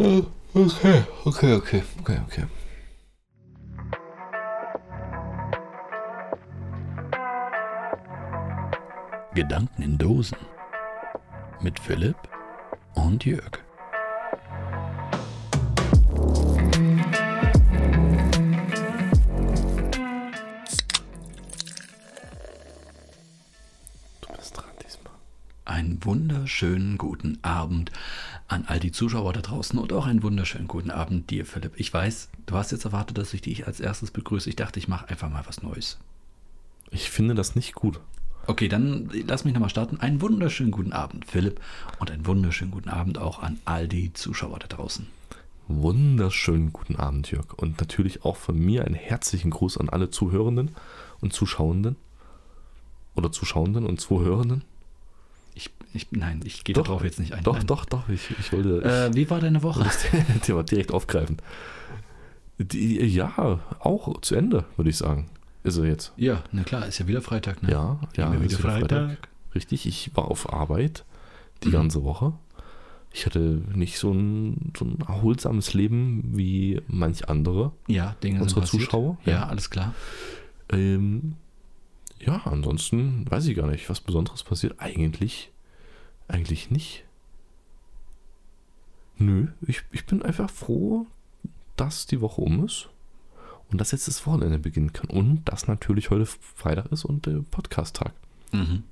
Okay, okay, okay, okay, okay. Gedanken in Dosen mit Philipp und Jörg. Du bist dran diesmal. Einen wunderschönen guten Abend an all die Zuschauer da draußen und auch einen wunderschönen guten Abend dir, Philipp. Ich weiß, du hast jetzt erwartet, dass ich dich als erstes begrüße. Ich dachte, ich mache einfach mal was Neues. Ich finde das nicht gut. Okay, dann lass mich nochmal starten. Einen wunderschönen guten Abend, Philipp, und einen wunderschönen guten Abend auch an all die Zuschauer da draußen. Wunderschönen guten Abend, Jörg. Und natürlich auch von mir einen herzlichen Gruß an alle Zuhörenden und Zuschauenden. Oder Zuschauenden und Zuhörenden. Ich, ich, nein, ich gehe darauf jetzt nicht ein. Doch, nein. doch, doch. Ich, ich wollte Äh, wie war deine Woche? das Thema direkt aufgreifen. Die, ja, auch zu Ende, würde ich sagen. Ist er jetzt. Ja, na klar, ist ja wieder Freitag, ne? Ja, ja. Immer wieder ist wieder Freitag. Richtig, ich war auf Arbeit die Mhm. ganze Woche. Ich hatte nicht so ein, so ein erholsames Leben wie manch andere. Ja, Dinge Unsere. Zuschauer? Ja, Ja. alles klar. Ähm, ja, ansonsten weiß ich gar nicht, was Besonderes passiert. Eigentlich, eigentlich nicht. Nö, ich, ich bin einfach froh, dass die Woche um ist und dass jetzt das Wochenende beginnen kann. Und dass natürlich heute Freitag ist und der Podcast-Tag. Mhm.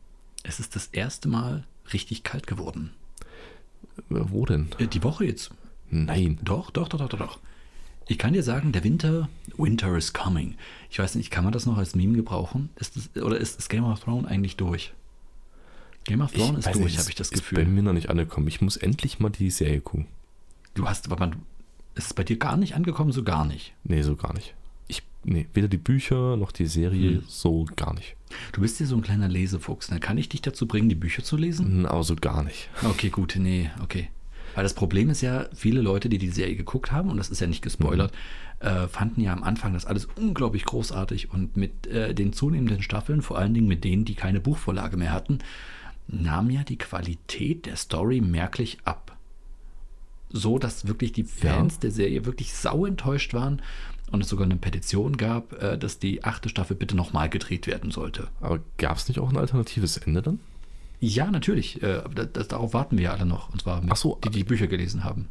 Es ist das erste Mal richtig kalt geworden. Äh, Wo denn? Äh, Die Woche jetzt. Nein. Doch, doch, doch, doch, doch. Ich kann dir sagen, der Winter, Winter is coming. Ich weiß nicht, kann man das noch als Meme gebrauchen? Ist das, oder ist das Game of Thrones eigentlich durch? Game of Thrones ist weiß durch, habe ich das ist Gefühl. bei mir noch nicht angekommen. Ich muss endlich mal die Serie gucken. Du hast, aber man, ist es bei dir gar nicht angekommen, so gar nicht. Nee, so gar nicht. Ich, nee, weder die Bücher noch die Serie, Hm. so gar nicht. Du bist ja so ein kleiner Lesefuchs. Dann kann ich dich dazu bringen, die Bücher zu lesen? Hm, Aber so gar nicht. Okay, gut, nee, okay. Weil das Problem ist ja, viele Leute, die die Serie geguckt haben, und das ist ja nicht gespoilert, äh, fanden ja am Anfang das alles unglaublich großartig und mit äh, den zunehmenden Staffeln, vor allen Dingen mit denen, die keine Buchvorlage mehr hatten, nahm ja die Qualität der Story merklich ab. So, dass wirklich die Fans Ja. der Serie wirklich sau enttäuscht waren und es sogar eine Petition gab, äh, dass die achte Staffel bitte nochmal gedreht werden sollte. Aber gab es nicht auch ein alternatives Ende dann? Ja, natürlich. Äh, das, darauf warten wir ja alle noch. Und zwar mit, Ach so, die die Bücher gelesen haben.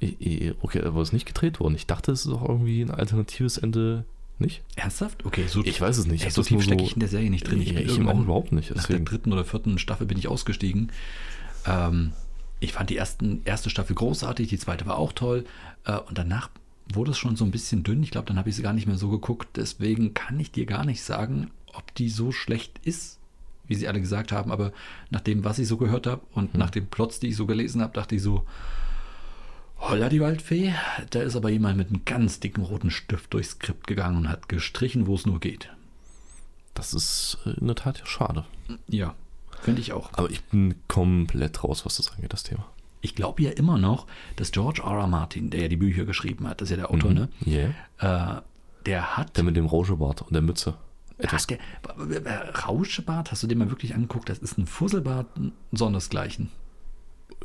Okay, aber es ist nicht gedreht worden. Ich dachte, es ist auch irgendwie ein alternatives Ende. Nicht? Ernsthaft? Okay, so, Ich weiß es nicht. ey, so tief stecke ich in der Serie nicht drin. Ja, bin ich auch überhaupt nicht. Nach der Deswegen. dritten oder vierten Staffel bin ich ausgestiegen. Ähm, ich fand die ersten, erste Staffel großartig, die zweite war auch toll. Äh, und danach wurde es schon so ein bisschen dünn. Ich glaube, dann habe ich sie gar nicht mehr so geguckt. Deswegen kann ich dir gar nicht sagen, ob die so schlecht ist, wie sie alle gesagt haben. Aber nach dem, was ich so gehört habe und Hm. nach den Plots, die ich so gelesen habe, dachte ich so, Holla die Waldfee, da ist aber jemand mit einem ganz dicken roten Stift durchs Skript gegangen und hat gestrichen, wo es nur geht. Das ist äh, in der Tat ja schade. Ja, finde ich auch. Aber ich bin komplett raus, was das angeht, das Thema. Ich glaube ja immer noch, dass George R. R. Martin, der ja die Bücher geschrieben hat, das ist ja der Autor, Mhm. ne? Yeah. Äh, der hat. Der mit dem Rauschebart und der Mütze. Etwas. hat der, äh, Rauschebart, hast du den mal wirklich angeguckt? Das ist ein Fusselbart, ein sondersgleichen.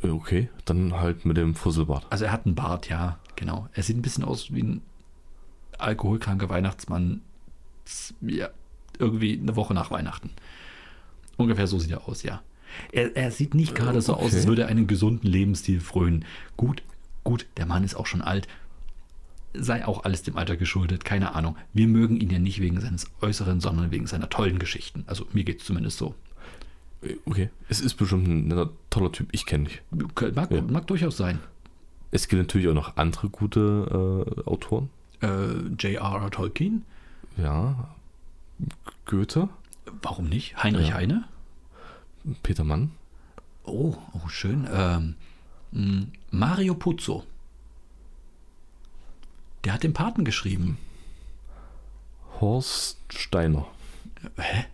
Äh, Okay, dann halt mit dem Fusselbart. Also er hat einen Bart, ja, genau. Er sieht ein bisschen aus wie ein alkoholkranker Weihnachtsmann. Ja, irgendwie eine Woche nach Weihnachten. Ungefähr so sieht er aus, ja. Er, er sieht nicht gerade so aus, als okay. würde er einen gesunden Lebensstil frönen. Gut, gut, der Mann ist auch schon alt. Sei auch alles dem Alter geschuldet, keine Ahnung. Wir mögen ihn ja nicht wegen seines Äußeren, sondern wegen seiner tollen Geschichten. Also mir geht es zumindest so. Äh, Okay, es ist bestimmt ein netter, toller Typ. Ich kenne dich. Mag, Ja. mag durchaus sein. Es gibt natürlich auch noch andere gute äh, Autoren. Äh, J.R.R. Tolkien? Ja. Goethe, Warum nicht? Heinrich Ja. Heine? Peter Mann. Oh, oh schön. Ähm, Mario Puzo. Der hat den Paten geschrieben. Horst Steiner. Hä?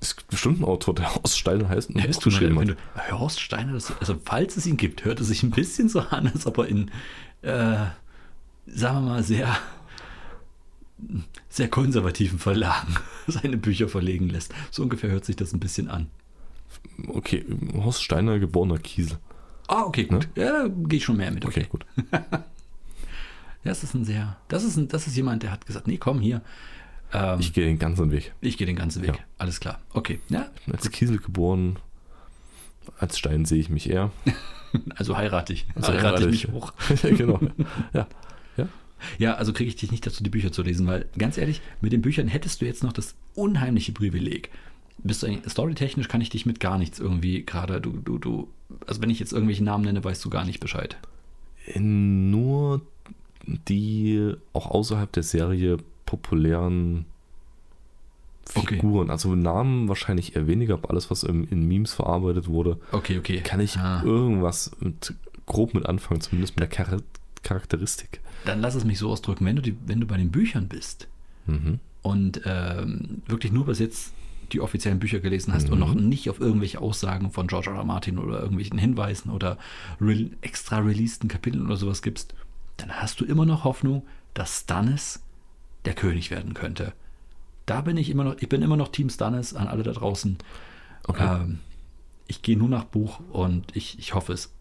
Es gibt bestimmt einen Autor, der Horst Steiner heißt und ein Hörst du mal, geschrieben wenn hat. du, Horst Steiner, das, also falls es ihn gibt, hört es sich ein bisschen so an, als ob er in, äh, sagen wir mal, sehr, sehr konservativen Verlagen seine Bücher verlegen lässt. So ungefähr hört sich das ein bisschen an. Okay, Horst Steiner, geborener Kiesel. Ah, okay, gut. Ja, da gehe ich schon mehr mit. Okay, Okay. gut. Das ist ein sehr, das ist ein, das ist jemand, der hat gesagt, nee, komm hier. Ähm, Ich ich gehe den ganzen Weg. gehe den ganzen Weg. Ja. Alles klar. Okay. Ja, Ich bin als Kiesel geboren. Als Stein sehe ich mich eher. also heirate ich. Also heirate heirate ich ich. mich hoch. genau. Ja. Ja. Ja, also kriege ich dich nicht dazu, die Bücher zu lesen, weil ganz ehrlich, mit den Büchern hättest du jetzt noch das unheimliche Privileg. Bist du storytechnisch kann ich dich mit gar nichts irgendwie gerade, du, du, du, also wenn ich jetzt irgendwelche Namen nenne, weißt du gar nicht Bescheid. Nur die auch außerhalb der Serie populären Okay. Figuren. Also Namen wahrscheinlich eher weniger, aber alles, was in, in Memes verarbeitet wurde, Okay, okay. kann ich Ah, irgendwas mit, grob mit anfangen, zumindest mit der Char Charakteristik. dann lass es mich so ausdrücken, wenn du, die, wenn du bei den Büchern bist Mhm. und ähm, wirklich nur bis jetzt die offiziellen Bücher gelesen hast und Mhm. noch nicht auf irgendwelche Aussagen von George R. R. Martin oder irgendwelchen Hinweisen oder re extra releaseden Kapiteln oder sowas gibst, dann hast du immer noch Hoffnung, dass Stannis der König werden könnte. Da bin ich immer noch, ich bin immer noch Team Stannis an alle da draußen. Okay. Ähm, ich gehe nur nach Buch und ich, ich hoffe es,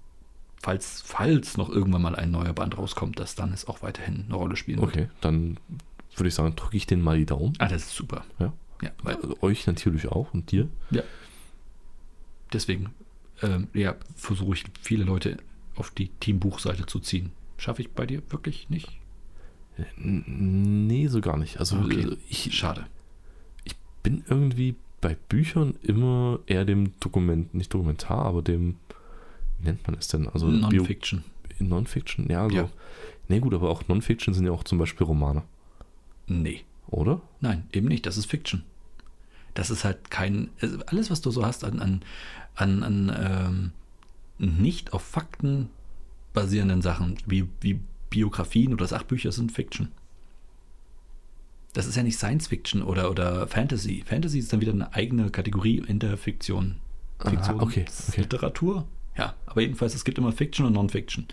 falls, falls noch irgendwann mal ein neuer Band rauskommt, dass Stannis auch weiterhin eine Rolle spielen wird. Okay, dann würde ich sagen, drücke ich den mal die Daumen. Ah, das ist super. Ja. Ja, weil Also euch natürlich auch und dir. deswegen ähm, ja, versuche ich viele Leute auf die Teambuchseite zu ziehen. Schaffe ich bei dir wirklich nicht? N- Nee, so gar nicht. Also Okay. äh, ich Schade. bin irgendwie bei Büchern immer eher dem Dokument, nicht Dokumentar, aber dem, wie nennt man es denn? Also Non-Fiction. Non-Fiction, ja, also. Ja. Nee, gut, aber auch Non-Fiction sind ja auch zum Beispiel Romane, Nee. oder? Nein, eben nicht. Das ist Fiction. Das ist halt kein. also Alles, was du so hast an, an, an, an ähm, nicht auf Fakten basierenden Sachen, wie, wie Biografien oder Sachbücher, sind Fiction. Das ist ja nicht Science Fiction oder, oder Fantasy. Fantasy ist dann wieder eine eigene Kategorie in der Fiktion. Ah, Fiktion, okay, okay. Literatur. Ja, aber jedenfalls, es gibt immer Fiction und Non-Fiction.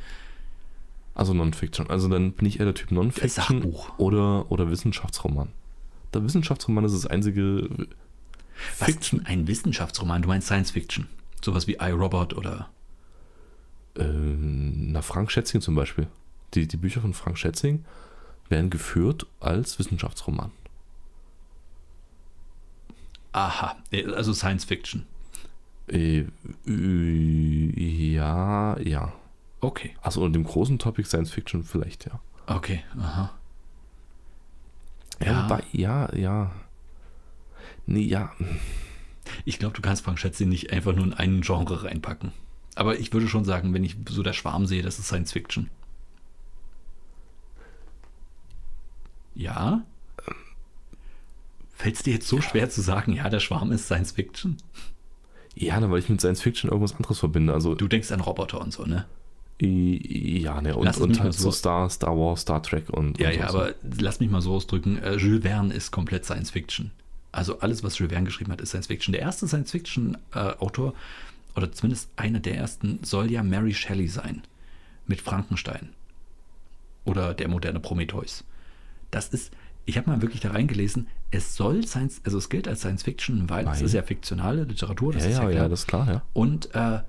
Also Non-Fiction. Also dann bin ich eher der Typ Non-Fiction Sachbuch. oder, oder Wissenschaftsroman. Der Wissenschaftsroman ist das einzige Was Fiction. Ein Wissenschaftsroman, du meinst Science Fiction. Sowas wie iRobot oder. Äh, na, Frank Schätzing zum Beispiel. Die, die Bücher von Frank Schätzing werden geführt als Wissenschaftsroman. Aha, also Science Fiction. Äh, äh, ja, ja. Okay, Also unter dem großen Topic Science Fiction vielleicht, ja. okay, aha. Ja, Ja. ja, ja. Nee, ja. Ich glaube, du kannst Frank Schätzing nicht einfach nur in einen Genre reinpacken. Aber ich würde schon sagen, wenn ich so der Schwarm sehe, das ist Science Fiction. Ja? Fällt es dir jetzt so schwer zu sagen, ja, der Schwarm ist Science Fiction? Ja, na, weil ich mit Science Fiction irgendwas anderes verbinde. Also, Du denkst an Roboter und so, ne? ja, ne, und, Lass und halt so- Star, Star Wars, Star Trek und. Ja, und ja, so. aber lass mich mal so ausdrücken, äh, Jules Verne ist komplett Science Fiction. Also alles, was Jules Verne geschrieben hat, ist Science Fiction. Der erste Science Fiction-Autor, oder zumindest einer der ersten, soll ja Mary Shelley sein. Mit Frankenstein. Oder der moderne Prometheus. Das ist, ich habe mal wirklich da reingelesen, es soll Science, also es gilt als Science Fiction, weil, es Weil? ist ja fiktionale Literatur, das Ja, ist ja, ja, klar. ja, das ist klar, ja. Und äh,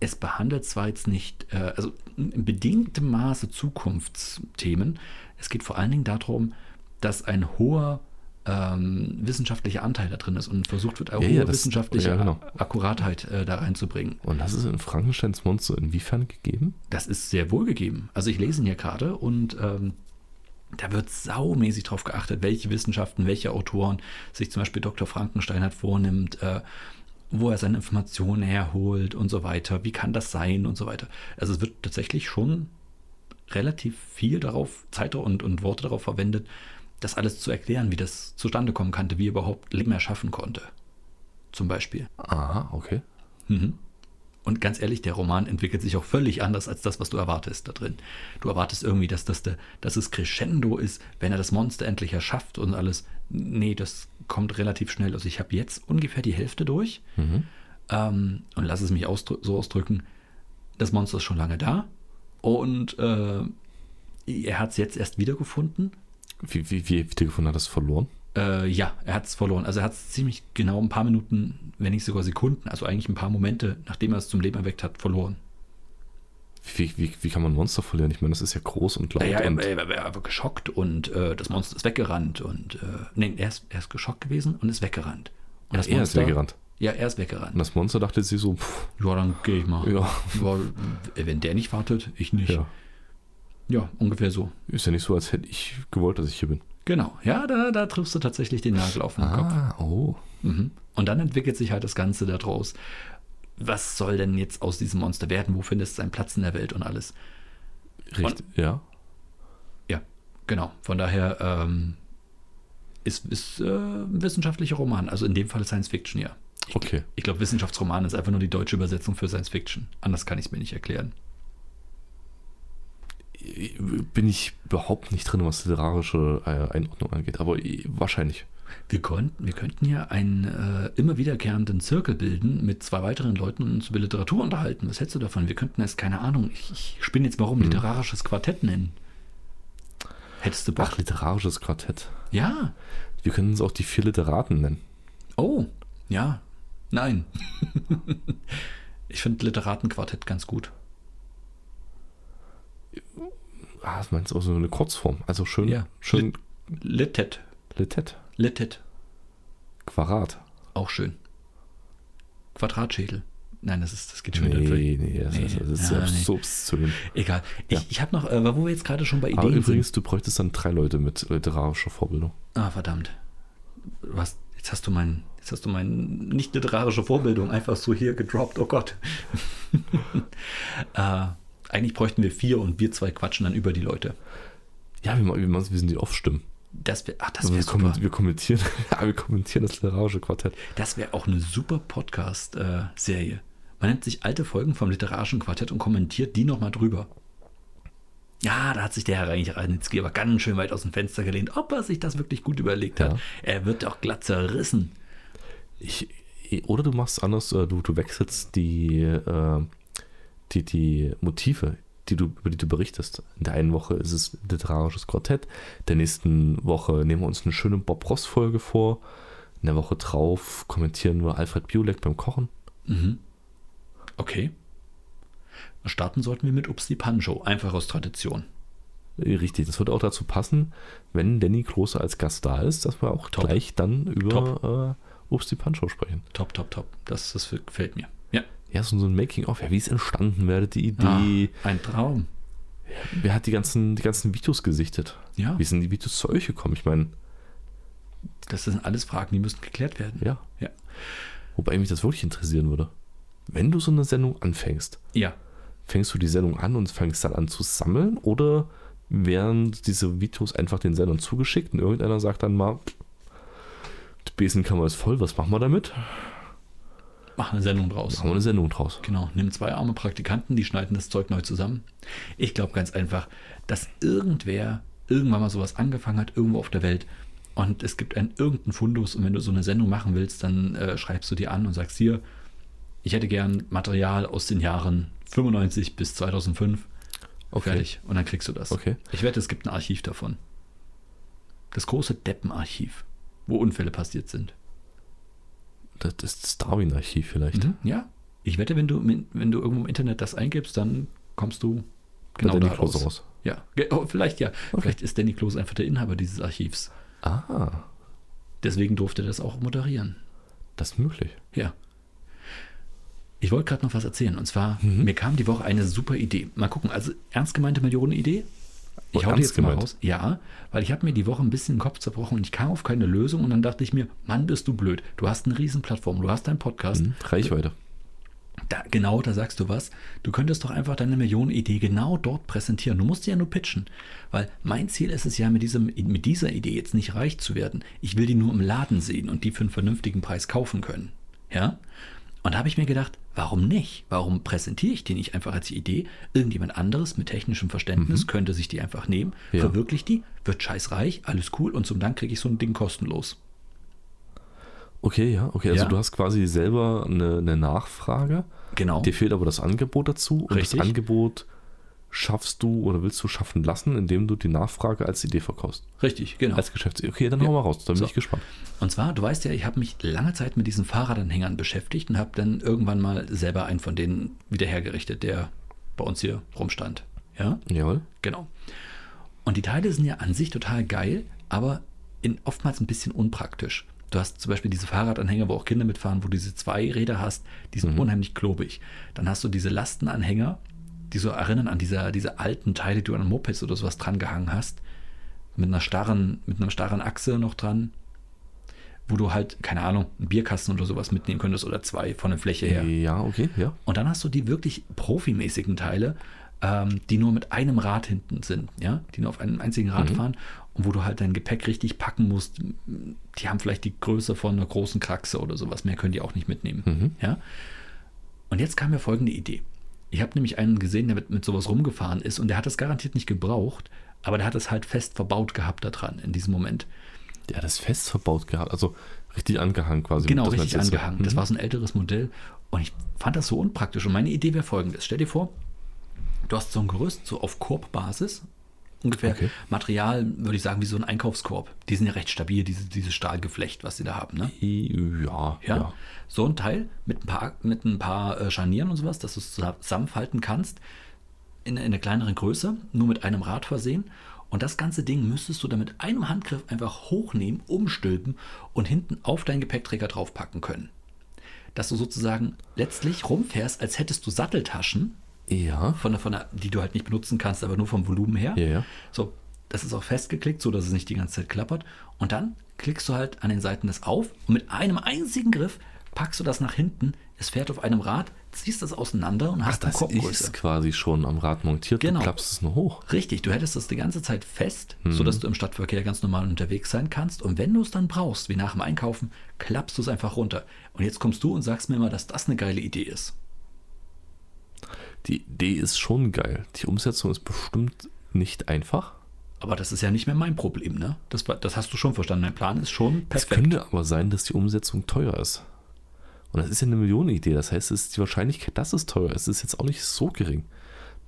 es behandelt zwar jetzt nicht, äh, also in bedingtem Maße Zukunftsthemen. Es geht vor allen Dingen darum, dass ein hoher ähm, wissenschaftlicher Anteil da drin ist und versucht wird, eine Ja, hohe ja, wissenschaftliche ja, genau. Akkuratheit äh, da reinzubringen. Und das ist in Frankensteins Monster inwiefern gegeben? Das ist sehr wohl gegeben. Also ich lese ihn hier gerade und ähm, da wird saumäßig drauf geachtet, welche Wissenschaften, welche Autoren sich zum Beispiel Dr. Frankenstein halt vornimmt, äh, wo er seine Informationen herholt und so weiter. Wie kann das sein und so weiter. Also es wird tatsächlich schon relativ viel darauf, Zeit und, und Worte darauf verwendet, das alles zu erklären, wie das zustande kommen konnte, wie er überhaupt Leben erschaffen konnte. Zum Beispiel. Aha, okay. Mhm. Und ganz ehrlich, der Roman entwickelt sich auch völlig anders als das, was du erwartest da drin. Du erwartest irgendwie, dass, das der, dass es Crescendo ist, wenn er das Monster endlich erschafft und alles. Nee, das kommt relativ schnell. Also ich habe jetzt ungefähr die Hälfte durch Mhm. ähm, und lass es mich ausdrü so ausdrücken. Das Monster ist schon lange da und äh, er hat es jetzt erst wiedergefunden. Wie, wie, wie wiedergefunden hat er es verloren? Äh, ja, er hat es verloren. Also er hat es ziemlich genau ein paar Minuten, wenn nicht sogar Sekunden, also eigentlich ein paar Momente, nachdem er es zum Leben erweckt hat, verloren. Wie, wie, wie kann man ein Monster verlieren? Ich meine, das ist ja groß und laut. Ja, er, er, er, war geschockt und äh, das Monster ist weggerannt und äh, nee, er ist, er ist geschockt gewesen und ist weggerannt. Und das er ist weggerannt. Ja, er ist weggerannt. Und das Monster dachte sich so, pff, Ja, dann gehe ich mal. ja, Ja, wenn der nicht wartet, ich nicht. ja, Ja, ungefähr so. ist ja nicht so, als hätte ich gewollt, dass ich hier bin. Genau. Ja, da, da triffst du tatsächlich den Nagel auf den Kopf. Ah, oh. Mhm. Und dann entwickelt sich halt das Ganze daraus. Was soll denn jetzt aus diesem Monster werden? Wo findet es seinen Platz in der Welt und alles? Richtig, ja. Ja, genau. Von daher ähm, ist, ist äh, ein wissenschaftlicher Roman. Also in dem Fall Science Fiction, ja. Okay. Ich glaube, Wissenschaftsroman ist einfach nur die deutsche Übersetzung für Science Fiction. Anders kann ich es mir nicht erklären. Bin ich überhaupt nicht drin, was literarische äh, Einordnung angeht, aber äh, wahrscheinlich. Wir, konnten, wir könnten ja einen äh, immer wiederkehrenden Zirkel bilden mit zwei weiteren Leuten und uns über Literatur unterhalten. Was hältst du davon? Wir könnten es, keine Ahnung, ich, ich spinne jetzt mal rum, literarisches Quartett nennen. Hättest du Bock? Ach, literarisches Quartett. Ja. Wir können es auch die vier Literaten nennen. Oh, ja. Nein. ich finde Literatenquartett ganz gut. Ah, das meinst du auch so eine Kurzform. Also schön, Ja. schön Litet. Litet. Litet. Quarat. Auch schön. Quadratschädel. Nein, das ist, das geht schon wieder durch. Nee, nee, das, Nee, ist, das ist ja, ja, nee. so obszön. Egal. Ich, Ja. ich habe noch, äh, wo wir jetzt gerade schon bei Aber Ideen übrigens, du bräuchtest dann drei Leute mit literarischer Vorbildung. sind. Ah, verdammt. Was, jetzt hast du mein, jetzt hast du meine nicht literarische Vorbildung einfach so hier gedroppt. Oh Gott. äh, eigentlich bräuchten wir vier und wir zwei quatschen dann über die Leute. Ja, wir, wir, wir sind die Off-Stimmen. Das wäre, ach, das Also wäre wir, kommen- super. wir kommentieren, ja, wir kommentieren das literarische Quartett. Das wäre auch eine super Podcast-Serie. Man nimmt sich alte Folgen vom literarischen Quartett und kommentiert die nochmal drüber. Ja, da hat sich der Herr Reich Ranitzky aber ganz schön weit aus dem Fenster gelehnt, ob er sich das wirklich gut überlegt hat. Ja. Er wird doch glatt zerrissen. Ich, oder du machst anders, äh, du, du wechselst die, äh, die, die Motive, die du, über die du berichtest. In der einen Woche ist es literarisches Quartett, der nächsten Woche nehmen wir uns eine schöne Bob Ross-Folge vor. In der Woche drauf kommentieren wir Alfred Biolek beim Kochen. Mhm. Okay. Starten sollten wir mit Upsi Pancho, einfach aus Tradition. Richtig, das würde auch dazu passen, wenn Danny Klose als Gast da ist, dass wir auch Top. gleich dann über äh, die Pancho sprechen. Top, top, top. Das, das gefällt mir. Ja. So so ein Making-of, ja, wie ist entstanden, hatte die Idee, Ah, ein Traum. wer hat die ganzen, die ganzen Videos gesichtet? Ja, Wie sind die Videos zu euch gekommen? Ich meine, das sind alles Fragen, die müssen geklärt werden. ja. Ja. Wobei mich das wirklich interessieren würde. Wenn du so eine Sendung anfängst, Ja. fängst du die Sendung an und fängst dann an zu sammeln oder werden diese Videos einfach den Sendern zugeschickt und irgendeiner sagt dann mal, die Besenkammer ist voll, was machen wir damit? Mach eine Sendung draus. Machen wir eine Sendung draus. Genau, nimm zwei arme Praktikanten, die schneiden das Zeug neu zusammen. Ich glaube ganz einfach, dass irgendwer irgendwann mal sowas angefangen hat, irgendwo auf der Welt. Und es gibt einen irgendeinen Fundus und wenn du so eine Sendung machen willst, dann äh, schreibst du dir an und sagst hier, ich hätte gern Material aus den Jahren 95 bis 2005. Okay. Fertig. Und dann kriegst du das. Okay. Ich wette, es gibt ein Archiv davon. Das große Deppenarchiv, wo Unfälle passiert sind. Das ist das Darwin-Archiv vielleicht. Mhm, ja. Ich wette, wenn du, wenn du irgendwo im Internet das eingibst, dann kommst du genau Danny da Klose raus. raus. Ja, oh, vielleicht ja. Okay. Vielleicht ist Danny Klose einfach der Inhaber dieses Archivs. Ah, Deswegen durfte er das auch moderieren. das ist möglich. Ja. Ich wollte gerade noch was erzählen. Und zwar, Mhm. mir kam die Woche eine super Idee. Mal gucken, also ernst gemeinte Millionenidee. Ich hau ernst jetzt mal gemeint? raus. Ja, weil ich habe mir die Woche ein bisschen den Kopf zerbrochen und ich kam auf keine Lösung und dann dachte ich mir, Mann, bist du blöd. Du hast eine riesen Plattform, du hast deinen Podcast. Hm, Reichweite. Da, genau, da sagst du was. Du könntest doch einfach deine Millionenidee genau dort präsentieren. Du musst sie ja nur pitchen. Weil mein Ziel ist es ja, mit, diesem, mit dieser Idee jetzt nicht reich zu werden. Ich will die nur im Laden sehen und die für einen vernünftigen Preis kaufen können. Ja? Und da habe ich mir gedacht, warum nicht? Warum präsentiere ich die nicht einfach als Idee? Irgendjemand anderes mit technischem Verständnis könnte sich die einfach nehmen, Ja. verwirklicht die, wird scheißreich, alles cool und zum Dank kriege ich so ein Ding kostenlos. Okay, ja, okay. Also Ja. du hast quasi selber eine, eine Nachfrage. Genau. Dir fehlt aber das Angebot dazu. Und Richtig. das Angebot schaffst du oder willst du schaffen lassen, indem du die Nachfrage als Idee verkaufst. Richtig, genau. Als Geschäftsidee. Okay, dann Ja. hau mal raus. Da bin So. ich gespannt. Und zwar, du weißt ja, ich habe mich lange Zeit mit diesen Fahrradanhängern beschäftigt und habe dann irgendwann mal selber einen von denen wieder hergerichtet, der bei uns hier rumstand. Ja, Jawohl. genau. Und die Teile sind ja an sich total geil, aber in, oftmals ein bisschen unpraktisch. Du hast zum Beispiel diese Fahrradanhänger, wo auch Kinder mitfahren, wo du diese zwei Räder hast, die sind unheimlich klobig. Dann hast du diese Lastenanhänger, die so erinnern an diese, diese alten Teile, die du an Mopeds oder sowas dran gehangen hast. Mit einer starren, mit einer starren Achse noch dran. Wo du halt, keine Ahnung, einen Bierkasten oder sowas mitnehmen könntest oder zwei von der Fläche her. Ja, okay, ja. Und dann hast du die wirklich profimäßigen Teile, ähm, die nur mit einem Rad hinten sind, ja, die nur auf einem einzigen Rad fahren und wo du halt dein Gepäck richtig packen musst. Die haben vielleicht die Größe von einer großen Kraxe oder sowas. Mehr können die auch nicht mitnehmen. Ja. Und jetzt kam mir folgende Idee. Ich habe nämlich einen gesehen, der mit, mit sowas rumgefahren ist und der hat das garantiert nicht gebraucht, aber der hat es halt fest verbaut gehabt da dran in diesem Moment. Der hat das fest verbaut gehabt, also richtig angehangen quasi. Genau, richtig angehangen. Das Mhm. war so ein älteres Modell und ich fand das so unpraktisch. Und meine Idee wäre folgendes: Stell dir vor, du hast so ein Gerüst, so auf Korbbasis. Ungefähr Okay. Material, würde ich sagen, wie so ein Einkaufskorb. Die sind ja recht stabil, diese, dieses Stahlgeflecht, was sie da haben. Ne? Ja, Ja. ja. So ein Teil mit ein paar, mit ein paar äh, Scharnieren und sowas, dass du es zusammenfalten kannst. In, in einer kleineren Größe, nur mit einem Rad versehen. Und das ganze Ding müsstest du dann mit einem Handgriff einfach hochnehmen, umstülpen und hinten auf deinen Gepäckträger draufpacken können. Dass du sozusagen letztlich rumfährst, als hättest du Satteltaschen, Ja. von der, von der, die du halt nicht benutzen kannst, aber nur vom Volumen her. Ja, ja. So, das ist auch festgeklickt, so dass es nicht die ganze Zeit klappert. Und dann klickst du halt an den Seiten das auf und mit einem einzigen Griff packst du das nach hinten. Es fährt auf einem Rad, ziehst das auseinander und Ach, hast das Korbgröße. ist quasi schon am Rad montiert. Genau. Du klappst es nur hoch. Richtig, du hättest das die ganze Zeit fest, Mhm. sodass du im Stadtverkehr ganz normal unterwegs sein kannst. Und wenn du es dann brauchst, wie nach dem Einkaufen, klappst du es einfach runter. Und jetzt kommst du und sagst mir mal, dass das eine geile Idee ist. Die Idee ist schon geil. Die Umsetzung ist bestimmt nicht einfach. Aber das ist ja nicht mehr mein Problem, ne? Das, das hast du schon verstanden. Mein Plan ist schon Es perfekt. könnte aber sein, dass die Umsetzung teuer ist. Und das ist ja eine Millionenidee. Das heißt, es ist die Wahrscheinlichkeit, dass es teuer ist, ist jetzt auch nicht so gering.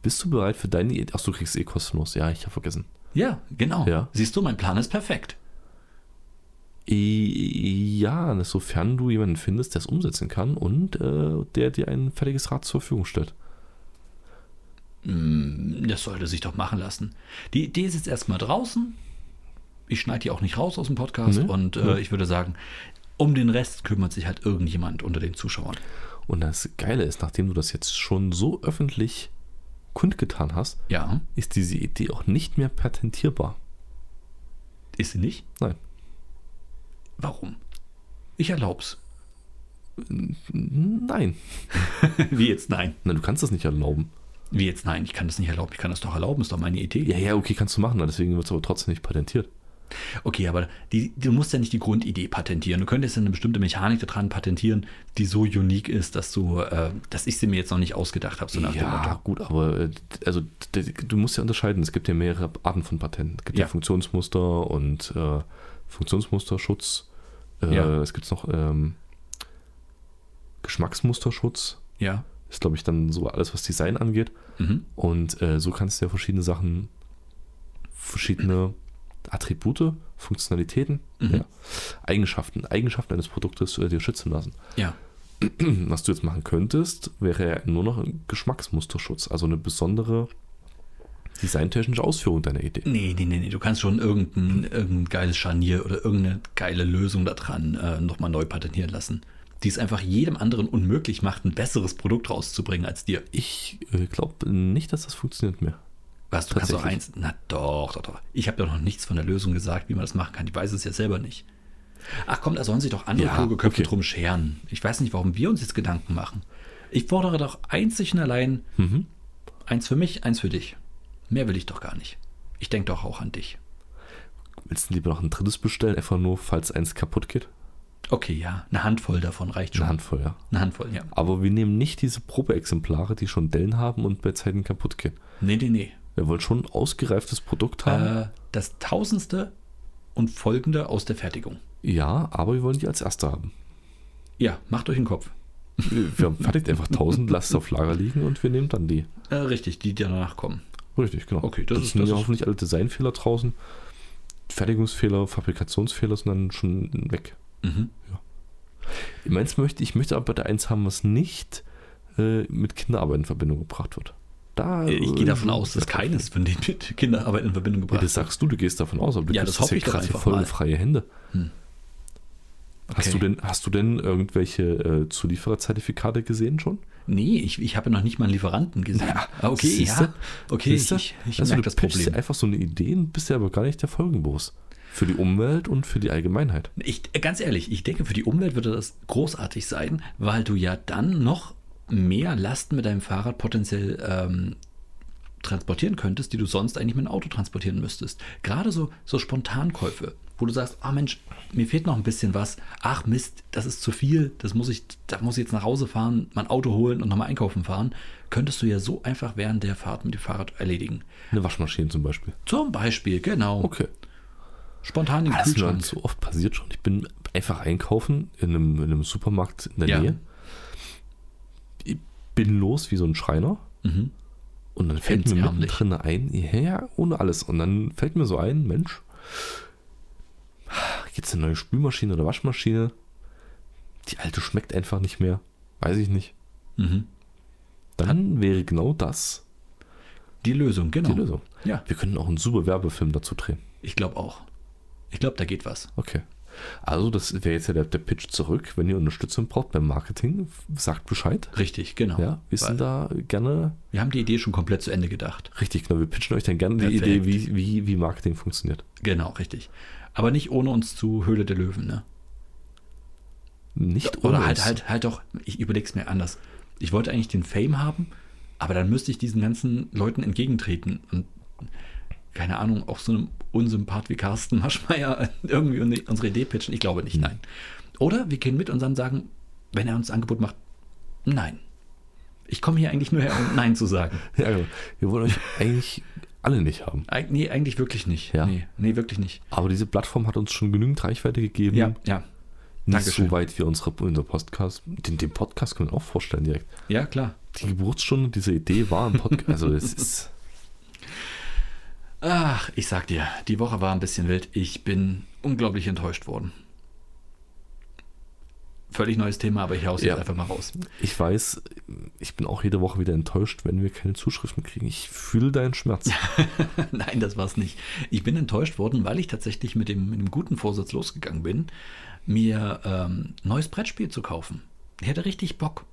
Bist du bereit für deine Idee? Ach, du kriegst eh kostenlos. Ja, ich habe vergessen. Ja, genau. Ja. Siehst du, mein Plan ist perfekt. Ja, sofern du jemanden findest, der es umsetzen kann und äh, der dir ein fertiges Rad zur Verfügung stellt. Mm, Das sollte sich doch machen lassen. Die Idee ist jetzt erstmal draußen. Ich schneide die auch nicht raus aus dem Podcast Nee, und äh, nee. ich würde sagen, um den Rest kümmert sich halt irgendjemand unter den Zuschauern. Und das Geile ist, nachdem du das jetzt schon so öffentlich kundgetan hast, Ja, ist diese Idee auch nicht mehr patentierbar. ist sie nicht? Nein. Warum? Ich erlaub's. Nein. Wie jetzt nein? Nein, du kannst das nicht erlauben. Wie jetzt nein? Ich kann das nicht erlauben. Ich kann das doch erlauben. Ist doch meine Idee. Ja, ja, okay, kannst du machen, deswegen wird es aber trotzdem nicht patentiert. Okay, aber die, du musst ja nicht die Grundidee patentieren. Du könntest ja eine bestimmte Mechanik daran patentieren, die so unique ist, dass du, äh, dass ich sie mir jetzt noch nicht ausgedacht habe. So ja, gut, aber äh, also du musst ja unterscheiden. Es gibt ja mehrere Arten von Patenten. Es gibt ja, Ja. Funktionsmuster und äh, Funktionsmusterschutz. Äh, Ja. Es gibt noch ähm, Geschmacksmusterschutz. Ja. Ist, glaube ich, dann so alles, was Design angeht. Mhm. Und äh, so kannst du ja verschiedene Sachen, verschiedene Attribute, Funktionalitäten, Mhm. ja, Eigenschaften, Eigenschaften eines Produktes äh, dir schützen lassen. Ja. Was du jetzt machen könntest, wäre ja nur noch ein Geschmacksmusterschutz, also eine besondere designtechnische Ausführung deiner Idee. Nee, nee, nee, nee. Du kannst schon irgendein, irgendein geiles Scharnier oder irgendeine geile Lösung da dran äh, nochmal neu patentieren lassen. Die es einfach jedem anderen unmöglich macht, ein besseres Produkt rauszubringen als dir. Ich äh, glaube nicht, dass das funktioniert mehr. Was, du kannst doch eins. Na doch, doch, doch. Ich habe doch noch nichts von der Lösung gesagt, wie man das machen kann. Ich weiß es ja selber nicht. Ach komm, da sollen sich doch andere Ja, kluge Köpfe okay. drum scheren. Ich weiß nicht, warum wir uns jetzt Gedanken machen. Ich fordere doch einzig und allein Mhm. eins für mich, eins für dich. Mehr will ich doch gar nicht. Ich denke doch auch an dich. Willst du lieber noch ein drittes bestellen, einfach nur, falls eins kaputt geht? Okay, ja, eine Handvoll davon reicht schon. Eine Handvoll, ja. Eine Handvoll, ja. Aber wir nehmen nicht diese Probeexemplare, die schon Dellen haben und bei Zeiten kaputt gehen. Nee, nee, nee. Wir wollen schon ein ausgereiftes Produkt haben. Äh, das tausendste und folgende aus der Fertigung. ja, aber wir wollen die als erste haben. Ja, macht euch einen Kopf. Wir haben fertigt einfach 1000, lasst es auf Lager liegen und wir nehmen dann die. Äh, richtig, die, die danach kommen. Richtig, genau. Okay, das das ist- sind das ja ist- hoffentlich alle Designfehler draußen. Fertigungsfehler, Fabrikationsfehler sind dann schon weg. Mhm. Ich, meins möchte, ich möchte aber da eins haben, was nicht äh, mit Kinderarbeit in Verbindung gebracht wird. Da, Ich gehe davon äh, aus, dass keines von denen mit Kinderarbeit in Verbindung Ja, gebracht das sagst du, du gehst davon aus, aber du Ja, das ja ich gerade voll mal. freie Hände. Hast, Okay. du denn, hast du denn irgendwelche äh, Zuliefererzertifikate gesehen schon? Nee, ich, ich habe noch nicht mal einen Lieferanten gesehen. Ah, okay, Siehste? ja. Okay, Siehste? ich, ich also, merke du das Problem. einfach so eine Idee und bist ja aber gar nicht der folgenlos. Für die Umwelt und für die Allgemeinheit. Ich, ganz ehrlich, ich denke, für die Umwelt würde das großartig sein, weil du ja dann noch mehr Lasten mit deinem Fahrrad potenziell ähm, transportieren könntest, die du sonst eigentlich mit dem Auto transportieren müsstest. Gerade so, so Spontankäufe, wo du sagst, ah Mensch, mir fehlt noch ein bisschen was. Ach Mist, das ist zu viel, das muss ich, da muss ich jetzt nach Hause fahren, mein Auto holen und nochmal einkaufen fahren. Könntest du ja so einfach während der Fahrt mit dem Fahrrad erledigen. Eine Waschmaschine zum Beispiel. Zum Beispiel, genau. Okay. Spontan den Das ist mir Kühlschrank. so oft passiert schon. Ich bin einfach einkaufen in einem, in einem Supermarkt in der Ja. Nähe. Ich bin los wie so ein Schreiner. Mhm. Und dann fällt mir Hemdsärmlich. mittendrin ein, ja, ohne alles. Und dann fällt mir so ein, Mensch, jetzt eine neue Spülmaschine oder Waschmaschine. Die alte schmeckt einfach nicht mehr. Weiß ich nicht. Mhm. Dann wäre genau das Die Lösung, genau. die Lösung. Ja, Wir könnten auch einen super Werbefilm dazu drehen. ich glaube auch. Ich glaube, da geht was. Okay. Also, das wäre jetzt ja der, der Pitch zurück. Wenn ihr Unterstützung braucht beim Marketing, sagt Bescheid. Richtig, genau. Ja, wir sind da gerne wir haben die Idee schon komplett zu Ende gedacht. richtig, genau. Wir pitchen euch dann gerne die Perfekt. Idee, wie, wie, wie Marketing funktioniert. Genau, richtig. Aber nicht ohne uns zu Höhle der Löwen, ne? Nicht Oder ohne halt, uns. halt, halt doch, ich überlege es mir anders. Ich wollte eigentlich den Fame haben, aber dann müsste ich diesen ganzen Leuten entgegentreten und keine Ahnung, auch so einem Unsympath wie Carsten Maschmeyer irgendwie un- unsere Idee pitchen. Ich glaube nicht, nein. Oder wir gehen mit und dann sagen, wenn er uns ein Angebot macht, nein. Ich komme hier eigentlich nur her, um Nein zu sagen. Ja, genau. Wir wollen euch eigentlich alle nicht haben. Eig nee, eigentlich wirklich nicht. Ja. Nee, nee, wirklich nicht. Aber diese Plattform hat uns schon genügend Reichweite gegeben. Ja, ja. Nicht Dankeschön. so weit wie unsere, unser Podcast. Den, den Podcast können wir auch vorstellen direkt. Ja, klar. Die Geburtsstunde dieser Idee war ein Podcast. Also es ist. Ach, ich sag dir, die Woche war ein bisschen wild. Ich bin unglaublich enttäuscht worden. Völlig neues Thema, aber ich hau's Ja. jetzt einfach mal raus. Ich weiß, ich bin auch jede Woche wieder enttäuscht, wenn wir keine Zuschriften kriegen. Ich fühle deinen Schmerz. Nein, das war's nicht. Ich bin enttäuscht worden, weil ich tatsächlich mit dem, mit dem guten Vorsatz losgegangen bin, mir ähm, neues Brettspiel zu kaufen. Ich hatte richtig Bock.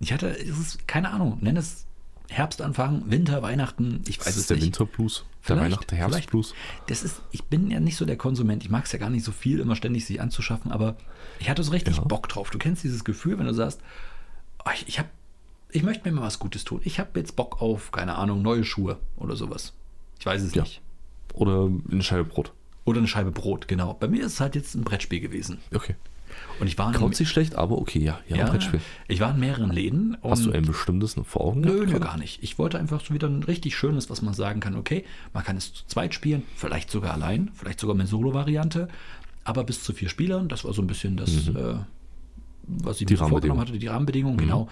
Ich hatte, es ist, keine Ahnung, nenn es Herbstanfang, Winter, Weihnachten, ich weiß Das es ist der nicht. Winterblues, der Weihnachten, der Herbstblues. Das ist, ich bin ja nicht so der Konsument. Ich mag es ja gar nicht so viel, immer ständig sich anzuschaffen, aber ich hatte so richtig Ja. Bock drauf. Du kennst dieses Gefühl, wenn du sagst, oh, ich, ich, hab, ich möchte mir mal was Gutes tun. Ich habe jetzt Bock auf, keine Ahnung, neue Schuhe oder sowas. Ich weiß es Ja. nicht. Oder eine Scheibe Brot. Oder eine Scheibe Brot, genau. Bei mir ist es halt jetzt ein Brettspiel gewesen. Okay. Und ich war in, Kaut sich schlecht, aber okay, ja. Ja, ja, Brettspiel. ich war in mehreren Läden. Und Hast du ein bestimmtes vor Augen? Nö, nö, gar nicht. Ich wollte einfach so wieder ein richtig schönes, was man sagen kann, okay, man kann es zu zweit spielen, vielleicht sogar allein, vielleicht sogar mit Solo-Variante, aber bis zu vier Spielern, das war so ein bisschen das, äh, was ich Die mir vorgenommen hatte, die Rahmenbedingungen, genau.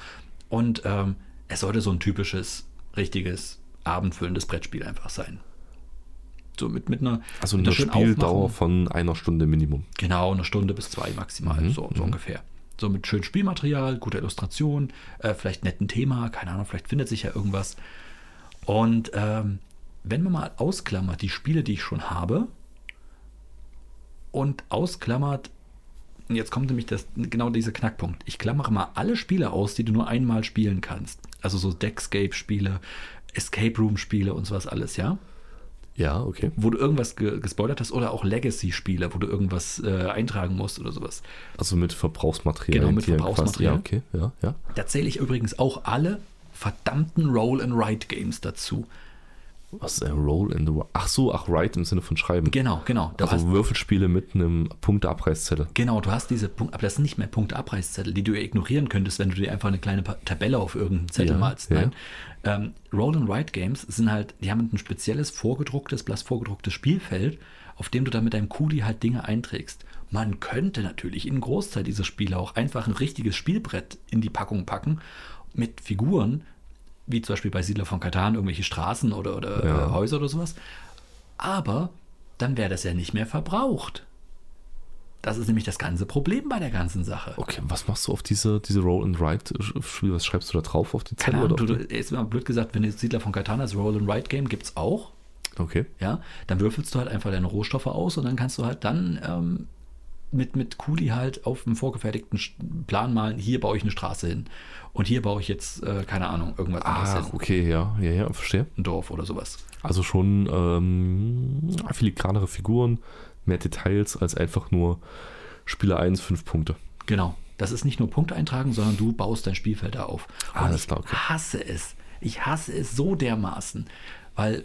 Und ähm, es sollte so ein typisches, richtiges, abendfüllendes Brettspiel einfach sein. So mit, mit einer, Also mit eine einer Spieldauer von einer Stunde Minimum. Genau, eine Stunde bis zwei maximal, Mhm, so, so ungefähr. So mit schönem Spielmaterial, guter Illustration, äh, vielleicht netten Thema, keine Ahnung, vielleicht findet sich ja irgendwas. Und ähm, wenn man mal ausklammert die Spiele, die ich schon habe, und ausklammert, jetzt kommt nämlich das, genau dieser Knackpunkt. Ich klammere mal alle Spiele aus, die du nur einmal spielen kannst. Also so Deckscape-Spiele, Escape Room-Spiele und sowas alles, ja? Ja, okay. wo du irgendwas ge gespoilert hast oder auch Legacy-Spiele, wo du irgendwas äh, eintragen musst oder sowas. Also mit Verbrauchsmaterial. Genau, mit Verbrauchsmaterial. Ja, okay, ja, ja. Da zähle ich übrigens auch alle verdammten Roll-and-Write-Games dazu. Was ist ein Roll in the Ach so, ach, right im Sinne von Schreiben. Genau, genau. Du also hast, Würfelspiele mit einem Punkteabreißzettel. genau, du hast diese Punkte, aber das sind nicht mehr Punkte-Abreißzettel, die du ja ignorieren könntest, wenn du dir einfach eine kleine Tabelle auf irgendeinen Zettel Ja, malst. ja. Nein. Ähm, Roll-and-Write-Games sind halt, die haben ein spezielles vorgedrucktes, blass vorgedrucktes Spielfeld, auf dem du dann mit deinem Kuli halt Dinge einträgst. Man könnte natürlich in Großteil dieser Spiele auch einfach ein richtiges Spielbrett in die Packung packen mit Figuren, wie zum Beispiel bei Siedler von Katan, irgendwelche Straßen oder, oder Ja. äh, Häuser oder sowas. Aber dann wäre das ja nicht mehr verbraucht. Das ist nämlich das ganze Problem bei der ganzen Sache. Okay, was machst du auf diese, diese Roll-and-Ride-Spiel? Was schreibst du da drauf auf die Keine Zettel? Ahnung, oder du, du, mal blöd gesagt, wenn du Siedler von Catan als Roll-and-Ride-Game gibt es auch, okay. ja, dann würfelst du halt einfach deine Rohstoffe aus und dann kannst du halt dann ähm, mit, mit Kuli halt auf einem vorgefertigten Plan malen, hier baue ich eine Straße hin und hier baue ich jetzt, äh, keine Ahnung, irgendwas anderes Ah, hin. okay, ja, ja, ja, verstehe. Ein Dorf oder sowas. Also schon ähm, filigranere Figuren, mehr Details als einfach nur Spieler 1, 5 Punkte. Genau. Das ist nicht nur Punkte eintragen, sondern du baust dein Spielfeld da auf. Und alles ich klar, okay. hasse es. Ich hasse es so dermaßen, weil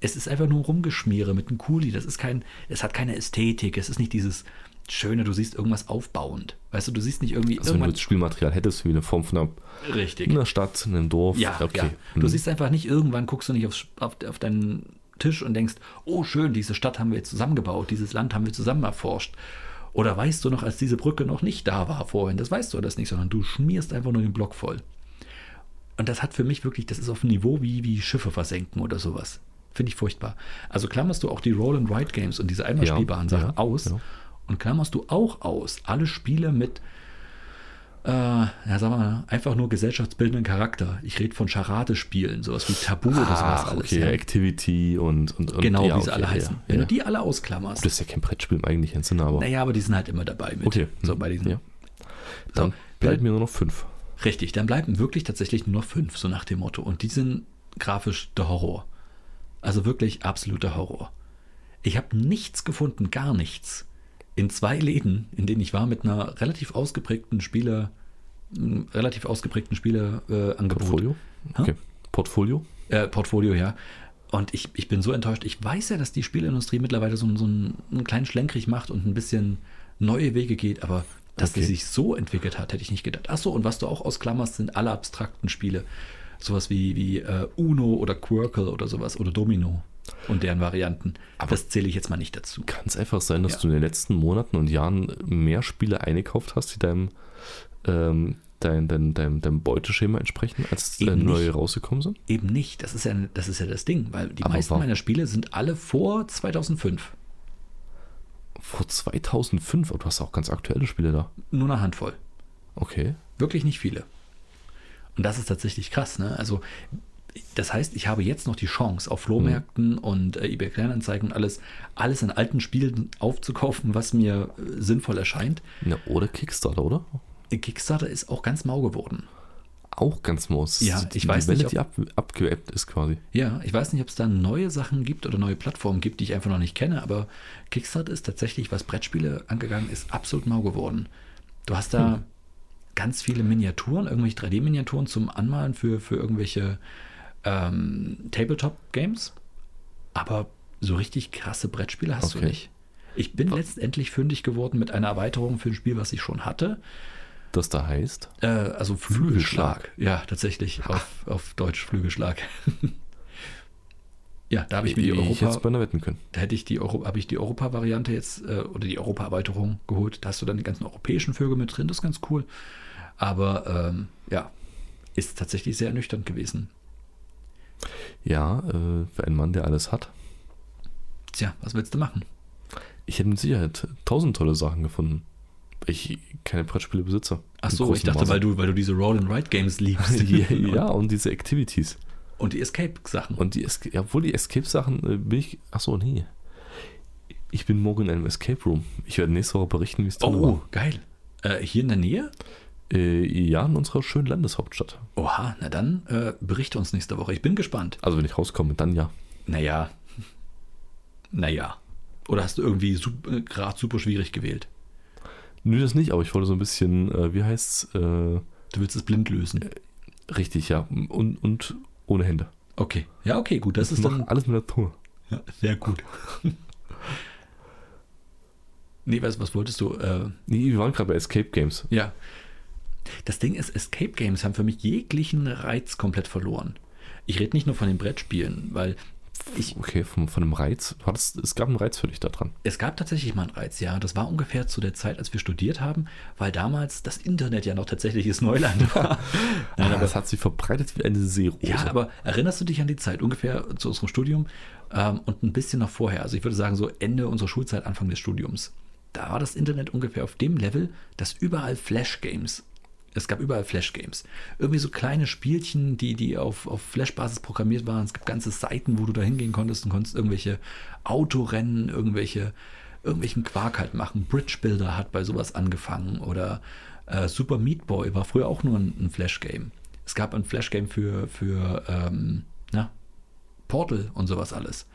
es ist einfach nur Rumgeschmiere mit einem Kuli. Das ist kein, es hat keine Ästhetik. Es ist nicht dieses Schöne, du siehst irgendwas aufbauend. Weißt du, du siehst nicht irgendwie Also wenn du das Spielmaterial hättest, wie eine Form von einer, Richtig. einer Stadt, einem Dorf. Ja, okay. ja. Du Mhm. siehst einfach nicht, irgendwann guckst du nicht aufs, auf, auf deinen Tisch und denkst, oh schön, diese Stadt haben wir jetzt zusammengebaut, dieses Land haben wir zusammen erforscht. Oder weißt du noch, als diese Brücke noch nicht da war vorhin, das weißt du alles nicht, sondern du schmierst einfach nur den Block voll. Und das hat für mich wirklich, das ist auf einem Niveau wie, wie Schiffe versenken oder sowas. Finde ich furchtbar. Also klammerst du auch die Roll-and-Ride-Games und diese einmal Ja, spielbaren Sachen ja, aus ja. Und klammerst du auch aus alle Spiele mit äh, ja, sagen wir mal, einfach nur gesellschaftsbildenden Charakter. Ich rede von Charade-Spielen, sowas wie Tabu oder sowas alles. okay, ja. Activity und, und, und Genau, ja, wie sie okay, alle heißen. Ja, Wenn du die alle ausklammerst, Das ist ja kein Brettspiel im eigentlichen Sinne, aber naja, aber die sind halt immer dabei mit. okay. So hm, bei diesen. ja. Dann So, bleiben mir nur noch fünf. Richtig, dann bleiben wirklich tatsächlich nur noch fünf, so nach dem Motto. Und die sind grafisch der Horror. Also wirklich absoluter Horror. Ich habe nichts gefunden, gar nichts. In zwei Läden, in denen ich war, mit einer relativ ausgeprägten Spiele, einem relativ ausgeprägten Spieleangebot. Äh. Portfolio? Hä? Okay. Portfolio? Äh, Portfolio, ja. Und ich, ich bin so enttäuscht. Ich weiß ja, dass die Spielindustrie mittlerweile so, so einen, einen kleinen Schlenkrig macht und ein bisschen neue Wege geht, aber dass Okay. die sich so entwickelt hat, hätte ich nicht gedacht. Achso, und was du auch ausklammerst, sind alle abstrakten Spiele. Sowas wie, wie äh, Uno oder Quirkle oder sowas oder Domino und deren Varianten. Aber- das zähle ich jetzt mal nicht dazu. Kann es einfach sein, dass Ja. du in den letzten Monaten und Jahren mehr Spiele eingekauft hast, die deinem, ähm, dein, dein, deinem, deinem Beuteschema entsprechen, als äh, Eben neue nicht. rausgekommen sind? Eben nicht. Das ist ja, das ist ja das Ding, weil die Aber meisten warum? meiner Spiele sind alle vor 2005. Vor 2005, aber du hast auch ganz aktuelle Spiele da. Nur eine Handvoll. Okay. Wirklich nicht viele. Und das ist tatsächlich krass. Ne? Also, das heißt, ich habe jetzt noch die Chance, auf Flohmärkten und äh, eBay Kleinanzeigen und alles, alles in alten Spielen aufzukaufen, was mir äh, sinnvoll erscheint. Ja, oder Kickstarter, oder? Kickstarter ist auch ganz mau geworden. Auch ganz maus. Ja, die, ich weiß die Welle, nicht, die ab, abgeebbt ist quasi. Ja, ich weiß nicht, ob es da neue Sachen gibt oder neue Plattformen gibt, die ich einfach noch nicht kenne, aber Kickstarter ist tatsächlich, was Brettspiele angegangen ist, absolut mau geworden. Du hast da Hm. ganz viele Miniaturen, irgendwelche 3D-Miniaturen zum Anmalen für, für irgendwelche ähm, Tabletop-Games, aber so richtig krasse Brettspiele hast du Okay. nicht. Ich bin letztendlich fündig geworden mit einer Erweiterung für ein Spiel, was ich schon hatte. Das da heißt. Äh, also Flügelschlag. Ja, tatsächlich. Auf, auf Deutsch Flügelschlag. ja, da habe ich mir die ich Europa, hätte es beinahe wetten können. da hätte ich die Euro, habe ich die Europa-Variante jetzt äh, oder die Europa-Erweiterung geholt. Da hast du dann die ganzen europäischen Vögel mit drin, das ist ganz cool. Aber ähm, ja, ist tatsächlich sehr ernüchternd gewesen. Ja, äh, für einen Mann, der alles hat. Tja, was willst du machen? Ich hätte mit Sicherheit tausend tolle Sachen gefunden. Weil ich keine Brettspiele besitze. Ach so, ich dachte, Maße. weil du, weil du diese Roll-and-Ride-Games liebst. ja, ja, und diese Activities. Und die Escape-Sachen. Und die, Esca- ja, obwohl die Escape-Sachen äh, bin ich. Achso, nee. Ich bin morgen in einem Escape Room. Ich werde nächste Woche berichten, wie es drin Oh, geil. Äh, hier in der Nähe? Äh, ja, in unserer schönen Landeshauptstadt. Oha, na dann äh, berichte uns nächste Woche. Ich bin gespannt. Also, wenn ich rauskomme, dann ja. Naja. Naja. Oder hast du irgendwie sup- gerade super schwierig gewählt? Nö, das nicht, aber ich wollte so ein bisschen, äh, wie heißt's? Äh, Du willst es blind lösen. richtig, ja. Und, und ohne Hände. Okay. Ja, okay, gut. Das ist Noch dann. alles mit Natur. Ja, sehr gut. nee, was, was wolltest du? Äh, Nee, wir waren gerade bei Escape Games. ja. Das Ding ist, Escape Games haben für mich jeglichen Reiz komplett verloren. Ich rede nicht nur von den Brettspielen, weil ich, Okay, von, von einem Reiz. Hattest, es gab einen Reiz für dich da dran. es gab tatsächlich mal einen Reiz, ja. Das war ungefähr zu der Zeit, als wir studiert haben, weil damals das Internet ja noch tatsächliches Neuland war. Nein, aber aber es hat sich verbreitet wie eine Seerose. Ja, aber erinnerst du dich an die Zeit ungefähr zu unserem Studium ähm, und ein bisschen noch vorher? Also ich würde sagen so Ende unserer Schulzeit, Anfang des Studiums. da war das Internet ungefähr auf dem Level, dass überall Flash-Games es gab überall Flash-Games. Irgendwie so kleine Spielchen, die, die auf, auf Flash-Basis programmiert waren. Es gab ganze Seiten, wo du da hingehen konntest und konntest irgendwelche Autorennen, irgendwelche, irgendwelchen Quark halt machen. Bridge Builder hat bei sowas angefangen oder äh, Super Meat Boy war früher auch nur ein, ein Flash-Game. Es gab ein Flash-Game für, für ähm, na, Portal und sowas alles.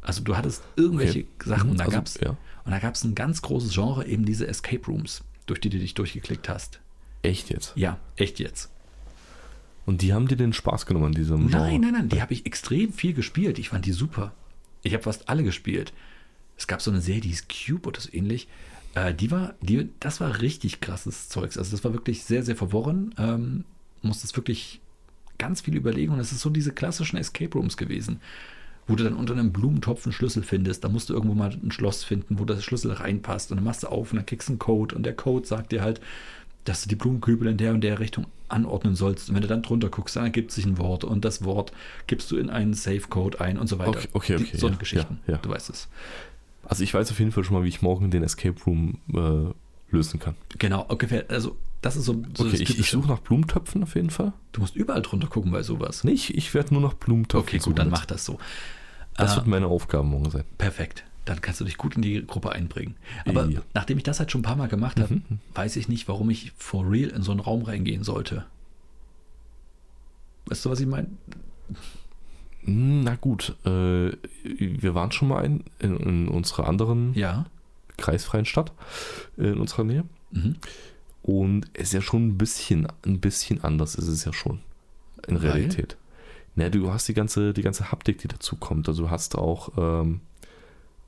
Also du hattest irgendwelche Okay. Sachen und da Also, gab's ja. und da gab es ein ganz großes Genre, eben diese Escape Rooms, durch die du dich durchgeklickt hast. Echt jetzt. Ja, echt jetzt. Und die haben dir den Spaß genommen an diesem Genre. Nein, nein, nein, die habe ich extrem viel gespielt. Ich fand die super. Ich habe fast alle gespielt. Es gab so eine Serie, die hieß Cube oder so ähnlich. Äh, die war, die, das war richtig krasses Zeugs. Also das war wirklich sehr, sehr verworren. Ähm, musstest wirklich ganz viel überlegen und es ist so diese klassischen Escape Rooms gewesen, wo du dann unter einem Blumentopf einen Schlüssel findest. Da musst du irgendwo mal ein Schloss finden, wo der Schlüssel reinpasst und dann machst du auf und dann kriegst du einen Code und der Code sagt dir halt, dass du die Blumenkübel in der und der Richtung anordnen sollst. Und wenn du dann drunter guckst, dann ergibt sich ein Wort und das Wort gibst du in einen Safe-Code ein und so weiter. Okay, okay, Die- okay, So eine ja, Geschichten, ja, ja. du weißt es. Also ich weiß auf jeden Fall schon mal, wie ich morgen den Escape Room äh, lösen kann. Genau, ungefähr, also das ist so, so Okay, ich, ich suche nach Blumentöpfen auf jeden Fall. Du musst überall drunter gucken bei sowas. Nee, ich, werde nur nach Blumentöpfen Okay, suchen gut, dann jetzt. mach das so. Das Ah. wird meine Aufgabe morgen sein. Perfekt. Dann kannst du dich gut in die Gruppe einbringen. Aber Ja. nachdem ich das halt schon ein paar Mal gemacht habe, Mhm. weiß ich nicht, warum ich for real in so einen Raum reingehen sollte. Weißt du, was ich meine? Hm, Na gut, äh, wir waren schon mal in, in, in unserer anderen Ja. kreisfreien Stadt äh, in unserer Nähe. Mhm. Und es ist ja schon ein bisschen, ein bisschen anders ist es ja schon in Weil? Realität. Na, du hast die ganze, die ganze Haptik, die dazu kommt. Also du hast auch ähm,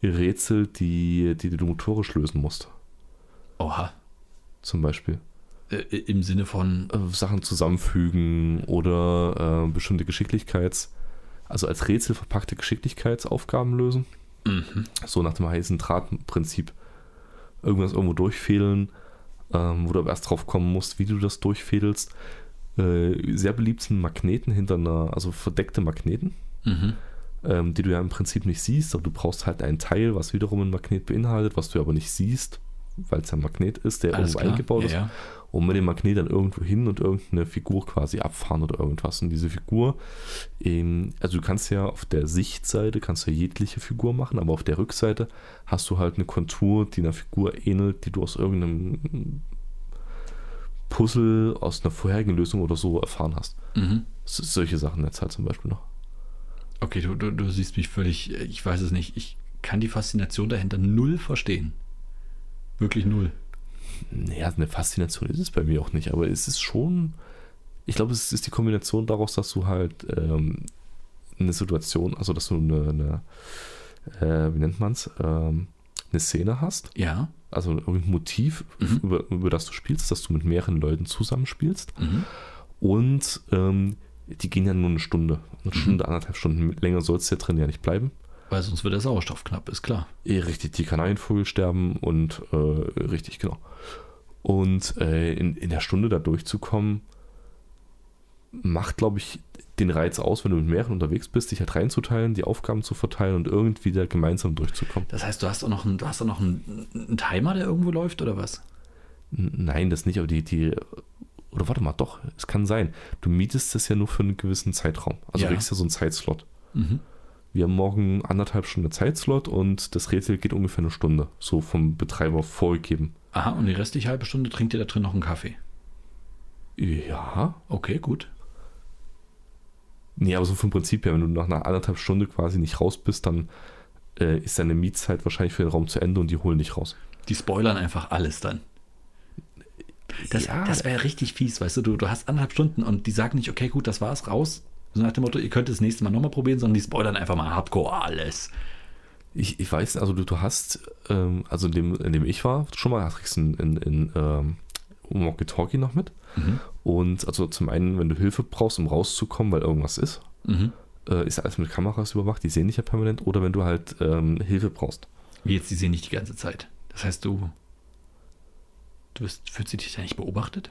Rätsel, die, die du motorisch lösen musst. Oha. Zum Beispiel. Äh, Im Sinne von, Äh, Sachen zusammenfügen oder äh, bestimmte Geschicklichkeits-, also als Rätsel verpackte Geschicklichkeitsaufgaben lösen. mhm. So nach dem heißen Drahtprinzip. Irgendwas irgendwo durchfädeln, ähm, wo du aber erst drauf kommen musst, wie du das durchfädelst. Äh, sehr beliebt sind Magneten hinter einer, also verdeckte Magneten, Mhm. Ähm, die du ja im Prinzip nicht siehst, aber du brauchst halt ein Teil, was wiederum ein Magnet beinhaltet, was du aber nicht siehst, weil es ein Magnet ist, der Alles irgendwo klar. eingebaut ja, ist. Ja. Und mit dem Magnet dann irgendwo hin und irgendeine Figur quasi abfahren oder irgendwas. Und diese Figur, ähm, also du kannst ja auf der Sichtseite kannst du jegliche Figur machen, aber auf der Rückseite hast du halt eine Kontur, die einer Figur ähnelt, die du aus irgendeinem Puzzle, aus einer vorherigen Lösung oder so erfahren hast. Mhm. Solche Sachen jetzt halt zum Beispiel noch. Okay, du, du, du siehst mich völlig, äh, ich weiß es nicht. Ich kann die Faszination dahinter null verstehen. Wirklich null. Naja, eine Faszination ist es bei mir auch nicht, aber es ist schon, ich glaube, es ist die Kombination daraus, dass du halt ähm, eine Situation, also dass du eine, eine äh, wie nennt man es, ähm, eine Szene hast, Ja. also irgendein Motiv, Mhm. über, über das du spielst, dass du mit mehreren Leuten zusammenspielst Mhm. und ähm, die gehen ja nur eine Stunde, eine Mhm. Stunde, anderthalb Stunden, länger soll es ja drin ja nicht bleiben. Weil sonst wird der Sauerstoff knapp, ist klar. Eh, richtig, die Kanarienvögel sterben und äh, richtig, genau. Und äh, in, in der Stunde da durchzukommen, macht, glaube ich, den Reiz aus, wenn du mit mehreren unterwegs bist, dich halt reinzuteilen, die Aufgaben zu verteilen und irgendwie da gemeinsam durchzukommen. Das heißt, du hast auch noch einen, du hast auch noch einen, einen Timer, der irgendwo läuft, oder was? Nein, das nicht, aber die, die, oder warte mal, doch, es kann sein. Du mietest das ja nur für einen gewissen Zeitraum. Also Ja. du kriegst ja so einen Zeitslot. Mhm. Wir haben morgen anderthalb Stunden Zeitslot und das Rätsel geht ungefähr eine Stunde, so vom Betreiber vorgegeben. Aha, und die restliche halbe Stunde trinkt ihr da drin noch einen Kaffee. Ja, Okay, gut. Nee, aber so vom Prinzip her, wenn du nach einer anderthalb Stunde quasi nicht raus bist, dann äh, ist deine Mietzeit wahrscheinlich für den Raum zu Ende und die holen dich raus. Die spoilern einfach alles dann. Das, Ja. das wäre richtig fies, weißt du? du, du hast anderthalb Stunden und die sagen nicht, okay, gut, das war's, raus. So nach dem Motto, ihr könnt das nächste Mal nochmal probieren, sondern die spoilern einfach mal hardcore alles. Ich, ich weiß, also du, du hast, ähm, also in dem, in dem ich war, schon mal kriegst du in, in, in ähm, Walkie-Talkie noch mit. Mhm. Und also zum einen, wenn du Hilfe brauchst, um rauszukommen, weil irgendwas ist, Mhm. äh, ist alles mit Kameras überwacht, die sehen dich ja permanent. Oder wenn du halt ähm, Hilfe brauchst. Wie jetzt, die sehen nicht die ganze Zeit. Das heißt, du. Du wirst, fühlst du dich da nicht beobachtet?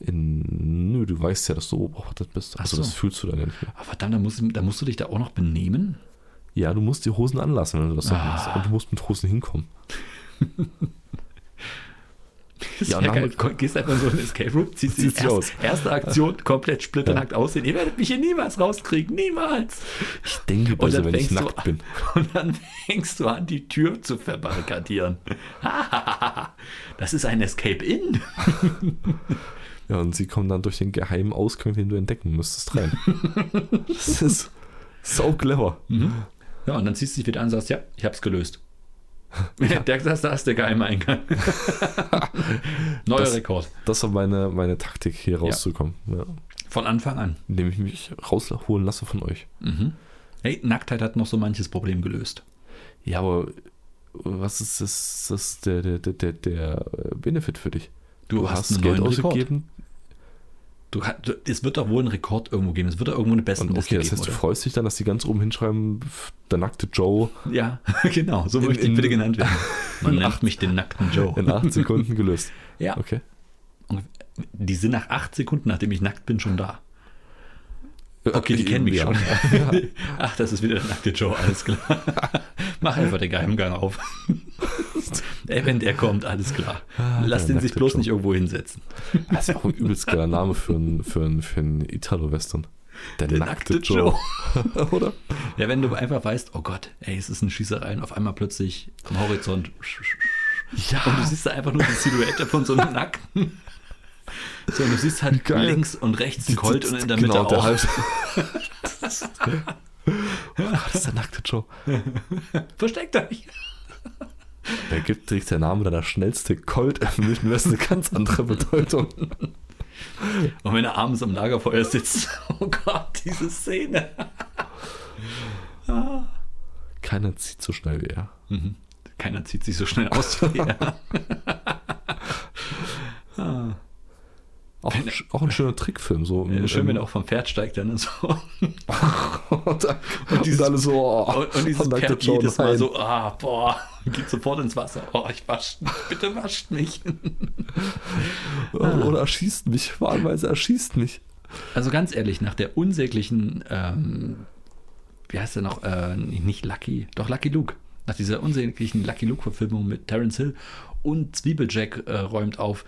In, nö, du weißt ja, dass du beobachtet bist. Also so. das fühlst du dann ja nicht mehr. Aber verdammt, da musst, da musst du dich da auch noch benehmen? Ja, du musst die Hosen anlassen, wenn du das Ah. machst. Und du musst mit Hosen hinkommen. Ja, Ja, und geil. dann- Gehst einfach in so ein Escape Room, ziehst dich erst, aus. erste Aktion komplett splitternackt aussehen. Ihr werdet mich hier niemals rauskriegen, niemals. Ich denke böse, dann wenn ich du nackt an- bin. Und dann fängst du an, die Tür zu verbarrikadieren. das ist ein Escape-In. Ja, und sie kommen dann durch den geheimen Ausgang, den du entdecken müsstest, rein. das ist so clever. Ja, und dann ziehst du dich wieder an und sagst, ja, ich hab's gelöst. Der, das, das ist der geheime Eingang. Neuer Das- Rekord. Das war meine, meine Taktik, hier rauszukommen. Ja. Von Anfang an. Indem ich mich rausholen lasse von euch. Mhm. Hey, Nacktheit hat noch so manches Problem gelöst. Ja, aber was ist das, das der, der, der, der, der Benefit für dich? Du, hast, einen Geld ausgegeben Du, du, es wird doch wohl einen Rekord irgendwo geben. Es wird doch irgendwo eine beste und okay, das heißt, du freust dich dann, dass die ganz oben hinschreiben, der nackte Joe Ja, genau. So In- möchte ich bitte genannt werden. Man nennt acht- mich den nackten Joe. in acht Sekunden gelöst. Ja. Okay. Die sind nach acht Sekunden, nachdem ich nackt bin, schon da. Okay, die kennen mich Ja. schon. Ach, das ist wieder der nackte Joe, alles klar. Mach einfach den Geheimgang auf. Ey, wenn der kommt, alles klar. Lass der den sich bloß Joe. nicht irgendwo hinsetzen. Das ist auch ein übelst geiler Name für einen für ein, für ein Italo-Western. Der, Der nackte, nackte Joe. Oder? Ja, wenn du einfach weißt, oh Gott, ey, es ist eine Schießerei und auf einmal plötzlich am Horizont Ja. und du siehst da einfach nur die Silhouette von so einem Nackten. So, und du siehst halt Geil. links und rechts ein Colt und in der Genau, Mitte der auch. Halb- Ach, das ist der nackte Joe. Versteckt euch. Der gibt trägt der Name deiner schnellste Colt im Wilden Westen eine ganz andere Bedeutung. Und wenn er abends am Lagerfeuer sitzt, oh Gott, diese Szene. Keiner zieht so schnell wie er. Mhm. Keiner zieht sich so schnell aus wie er. Ah. Auch, ein, auch ein schöner Trickfilm. So Ja, schön, wenn er auch vom Pferd steigt, dann so. und, dann- und dieses- alle so, oh, Und, und dieses Pferd jedes Mal so, ah, boah, geht sofort ins Wasser. Oh, ich wasch, bitte wascht mich. Oder erschießt mich, wahlweise erschießt mich. Also ganz ehrlich, nach der unsäglichen, ähm, wie heißt der noch, äh, nicht Lucky, doch Lucky Luke. Nach dieser unsäglichen Lucky Luke-Verfilmung mit Terence Hill und Zwiebeljack äh, räumt auf.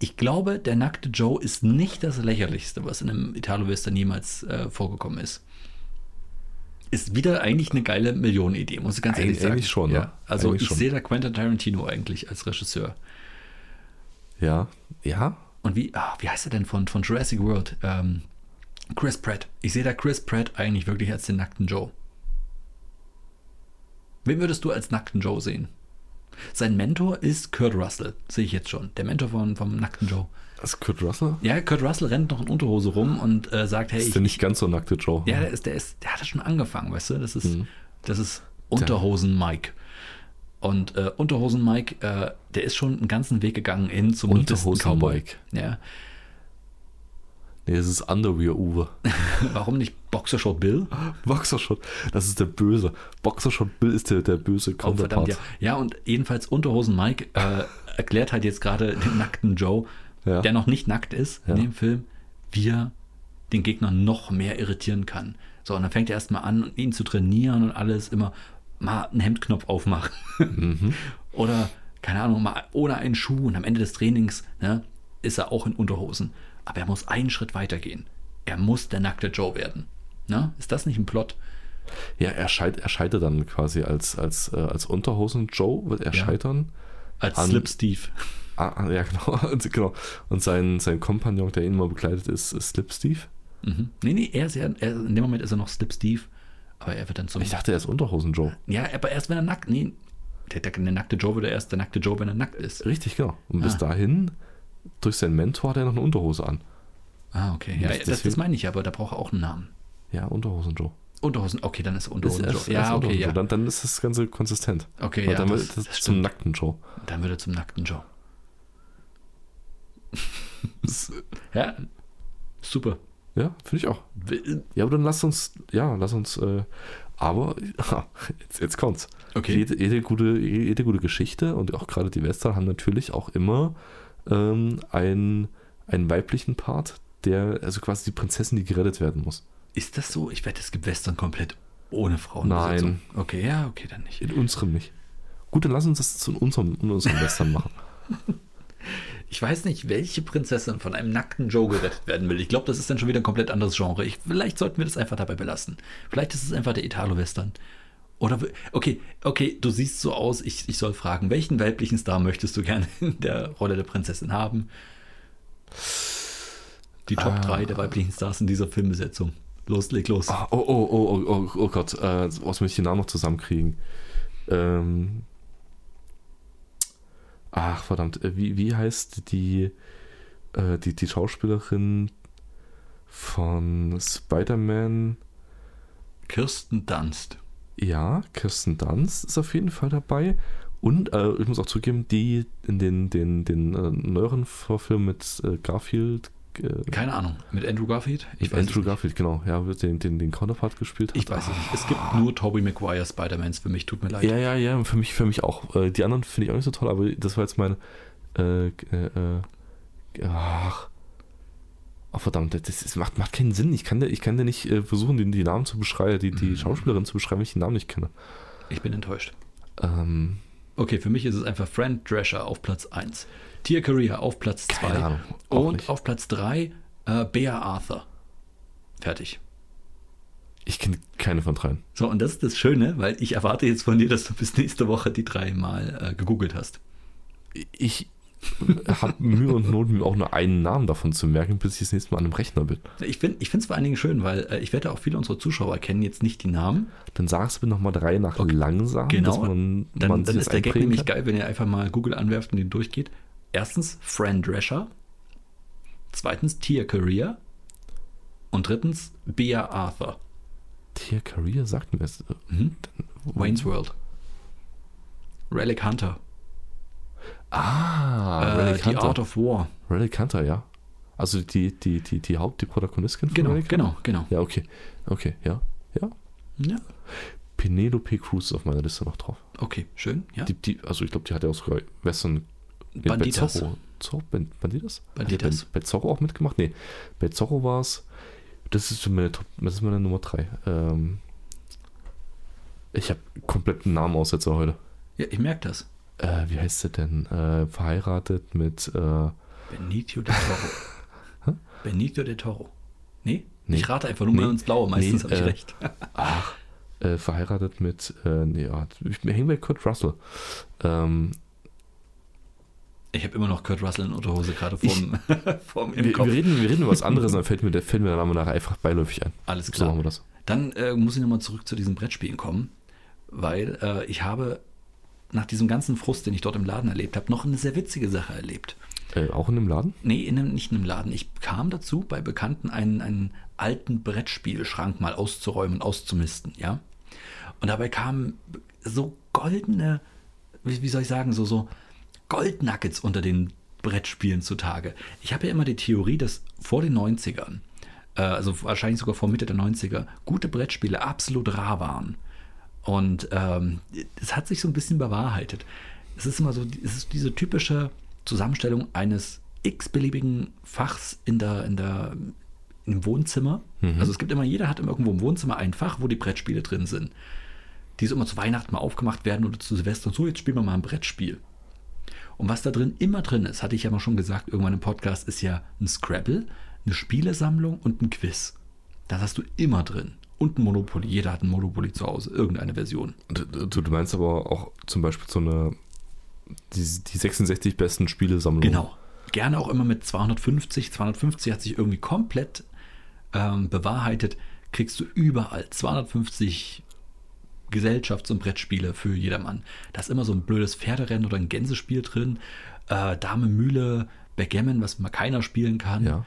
Ich glaube, der nackte Joe ist nicht das lächerlichste, was in einem Italo-Western jemals äh, vorgekommen ist. Ist wieder eigentlich eine geile Millionenidee, muss ich ganz ehrlich Eigentlich- sagen. eigentlich schon, ja. ne? Also Eigentlich ich sehe da Quentin Tarantino eigentlich als Regisseur. Ja, ja, Und wie, ah, wie heißt er denn von, von Jurassic World? Ähm, Chris Pratt. Ich sehe da Chris Pratt eigentlich wirklich als den nackten Joe. Wen würdest du als nackten Joe sehen? Sein Mentor ist Kurt Russell, sehe ich jetzt schon. Der Mentor von, vom nackten Joe. das ist Kurt Russell. Ja, Kurt Russell rennt noch in Unterhose rum und äh, sagt, hey, ist ich, der nicht ganz so nackte Joe. ja, der ist, der ist, der hat das schon angefangen, weißt du? Das ist, Mhm. das ist Unterhosen Mike. Und äh, Unterhosen Mike, äh, der ist schon einen ganzen Weg gegangen hin zum Unterhosen nudisten Cowboy. Mike. Ja. Nee, es ist Underwear Uwe. Warum nicht Boxershort Bill? Boxershot, das ist der Böse. Boxershot Bill ist der, der böse Oh, verdammt, Counterpart. ja. ja, und jedenfalls Unterhosen Mike äh, erklärt halt jetzt gerade den nackten Joe, Ja. der noch nicht nackt ist Ja. in dem Film, wie er den Gegner noch mehr irritieren kann. So, und dann fängt er erstmal an, ihn zu trainieren und alles immer mal einen Hemdknopf aufmachen. Mhm. Oder, keine Ahnung, mal ohne einen Schuh und am Ende des Trainings ne, ist er auch in Unterhosen. Aber er muss einen Schritt weitergehen. Er muss der nackte Joe werden. Ne? Ist das nicht ein Plot? Ja, er, scheit, er scheitert dann quasi als, als, äh, als Unterhosen Joe, wird er Ja. scheitern. Als An- Slip Steve. Ah, ah, ja, genau. Und, genau. Und sein, sein Kompagnon, der ihn immer begleitet, ist, ist Slip Steve. Mhm. Nee, nee, er ist ja, er, in dem Moment ist er noch Slip Steve, aber er wird dann zum. Ich dachte, er ist Unterhosen Joe. ja, aber erst wenn er nackt. Nee, der, der, der nackte Joe wird er erst der nackte Joe, wenn er nackt ist. Richtig, genau. Und bis Ah. dahin, durch seinen Mentor, hat er noch eine Unterhose an. Ah, okay. Ja, Das- das, meine ich, aber da braucht er auch einen Namen. Ja, Unterhosen Joe. Unterhosen, okay, dann ist er Ist Unterhosen er- Joe. ist Ja, okay, Unterhosen ja. Dann, dann ist das Ganze konsistent. Okay, Weil ja, dann das, wird das, zum nackten Joe. Dann wird er zum nackten Joe. Ja, super. ja, finde ich auch. Ja, aber dann lass uns, ja, lass uns, äh, aber jetzt, jetzt kommt's. Okay. Jede, jede, gute, jede gute Geschichte und auch gerade die Western haben natürlich auch immer ähm, einen, einen weiblichen Part, der, also quasi die Prinzessin, die gerettet werden muss. Ist das so? Ich wette, es gibt Western komplett ohne Frauen. Nein. Okay, ja, okay, dann nicht. In unserem nicht. Gut, dann lass uns das zu unserem, in unserem Western machen. Ich weiß nicht, welche Prinzessin von einem nackten Joe gerettet werden will. Ich glaube, das ist dann schon wieder ein komplett anderes Genre. Ich, vielleicht sollten wir das einfach dabei belassen. Vielleicht ist es einfach der Italo-Western. Oder, okay, okay, du siehst so aus, ich, ich soll fragen, welchen weiblichen Star möchtest du gerne in der Rolle der Prinzessin haben? Die Top Ah. 3 der weiblichen Stars in dieser Filmbesetzung. Los, leg los. Ah, oh, oh, oh, oh, oh, oh Gott, äh, was muss ich den Namen noch zusammenkriegen? Ähm, ach, verdammt, äh, wie, wie heißt die, äh, die, die Schauspielerin von Spider-Man? Kirsten Dunst. Ja, Kirsten Dunst ist auf jeden Fall dabei. Und äh, ich muss auch zugeben, die in den, den, den äh, neueren Vorfilm mit äh, Garfield, äh, Keine Ahnung. Mit Andrew Garfield? Ich weiß Andrew. Garfield, genau, ja, den, den, den Counterpart gespielt hat. Ich weiß es nicht. Es gibt nur Tobey Maguire Spider-Mans für mich. Tut mir leid. Ja, ja, ja, für mich, für mich auch. Äh, Die anderen finde ich auch nicht so toll, aber das war jetzt äh, äh, ach. Oh, verdammt, das, das macht, macht keinen Sinn. Ich kann dir, ich kann dir nicht äh, versuchen, die, die Namen zu beschreiben, die, die Mhm. Schauspielerin zu beschreiben, wenn ich den Namen nicht kenne. Ich bin enttäuscht. Ähm, Okay, für mich ist es einfach Fran Drescher auf Platz 1. Tia Korea auf Platz 2. keine Ahnung. Auch Und nicht. auf Platz 3 äh, Bea Arthur. Fertig. Ich kenne keine von dreien. So, und das ist das Schöne, weil ich erwarte jetzt von dir, dass du bis nächste Woche die dreimal äh, gegoogelt hast. Ich habe Mühe und Not, mir auch nur einen Namen davon zu merken, bis ich das nächste Mal an einem Rechner bin. Ich finde es vor allen Dingen schön, weil äh, ich wette auch viele unserer Zuschauer kennen jetzt nicht die Namen. Dann sagst du mir nochmal drei nach Okay. langsam, Genau. dass man, Dann, man dann ist der Gag nämlich geil, wenn ihr einfach mal Google anwerft und den durchgeht. Erstens Fran Drescher. Zweitens Tia Korea. Und drittens Bea Arthur. Tier Career sagt mir das. Mhm. Wayne's World. Relic Hunter. Ah, äh, Hunter. Art of War. Relic Hunter, ja. Also die, die, die, die Haupt, die Protagonistin von Genau, Relic genau, genau. Ja, okay. Okay, ja. Ja. Ja, Penelope Cruz ist auf meiner Liste noch drauf. okay, schön. Ja. Die, die, also ich glaube, die hat ja auch sogar Western Banditas. Bei Zorro, Zorro, Ban- Banditas? Banditas. Die bei, bei Zorro auch mitgemacht? Nee, bei Zorro war es, das ist meine, Top, das ist meine Nummer 3. Ähm, ich habe kompletten Namenaussetzer heute. ja, ich merke das. Äh, wie heißt sie denn? Äh, verheiratet mit, äh, Benicio del Toro. Benicio del Toro. Nee? Nee. Ich rate einfach nur mal Nee. ins Blaue. Meistens Nee, habe ich äh, recht. ach, äh, verheiratet mit, äh, nee, ja, ich hänge bei Kurt Russell. Ähm, Ich habe immer noch Kurt Russell in Unterhose gerade vorm, vorm im wir, Kopf. wir, reden, wir reden über was anderes, dann fällt mir, der, mir der Name nachher einfach beiläufig ein. Alles So klar. machen wir das. Dann äh, muss ich nochmal zurück zu diesen Brettspielen kommen, weil äh, ich habe nach diesem ganzen Frust, den ich dort im Laden erlebt habe, noch eine sehr witzige Sache erlebt. Äh, auch in dem Laden? Nee, in einem, nicht in einem Laden. Ich kam dazu, bei Bekannten einen, einen alten Brettspielschrank mal auszuräumen und auszumisten, ja. Und dabei kamen so goldene, wie, wie soll ich sagen, so, so Goldnuggets unter den Brettspielen zutage. Ich habe ja immer die Theorie, dass vor den 90ern, äh, also wahrscheinlich sogar vor Mitte der 90er, gute Brettspiele absolut rar waren. Und ähm, es hat sich so ein bisschen bewahrheitet. Es ist immer so, es ist diese typische Zusammenstellung eines x-beliebigen Fachs in der, in der, im Wohnzimmer. Also es gibt immer, jeder hat immer irgendwo im Wohnzimmer ein Fach, wo die Brettspiele drin sind. Die so immer zu Weihnachten mal aufgemacht werden oder zu Silvester. So, jetzt spielen wir mal ein Brettspiel. Und was da drin immer drin ist, hatte ich ja mal schon gesagt, irgendwann im Podcast, ist ja ein Scrabble, eine Spielesammlung und ein Quiz. Das hast du immer drin. Und ein Monopoly. Jeder hat ein Monopoly zu Hause, irgendeine Version. Du, du, meinst aber auch zum Beispiel so eine, die, die 66 besten Spielesammlung. Genau. Gerne auch immer mit 250. 250 hat sich irgendwie komplett ähm, bewahrheitet. Kriegst du überall 250 Gesellschafts- und Brettspiele für jedermann. Da ist immer so ein blödes Pferderennen oder ein Gänsespiel drin. Äh, Dame Mühle, Backgammon, was mal keiner spielen kann. Ja.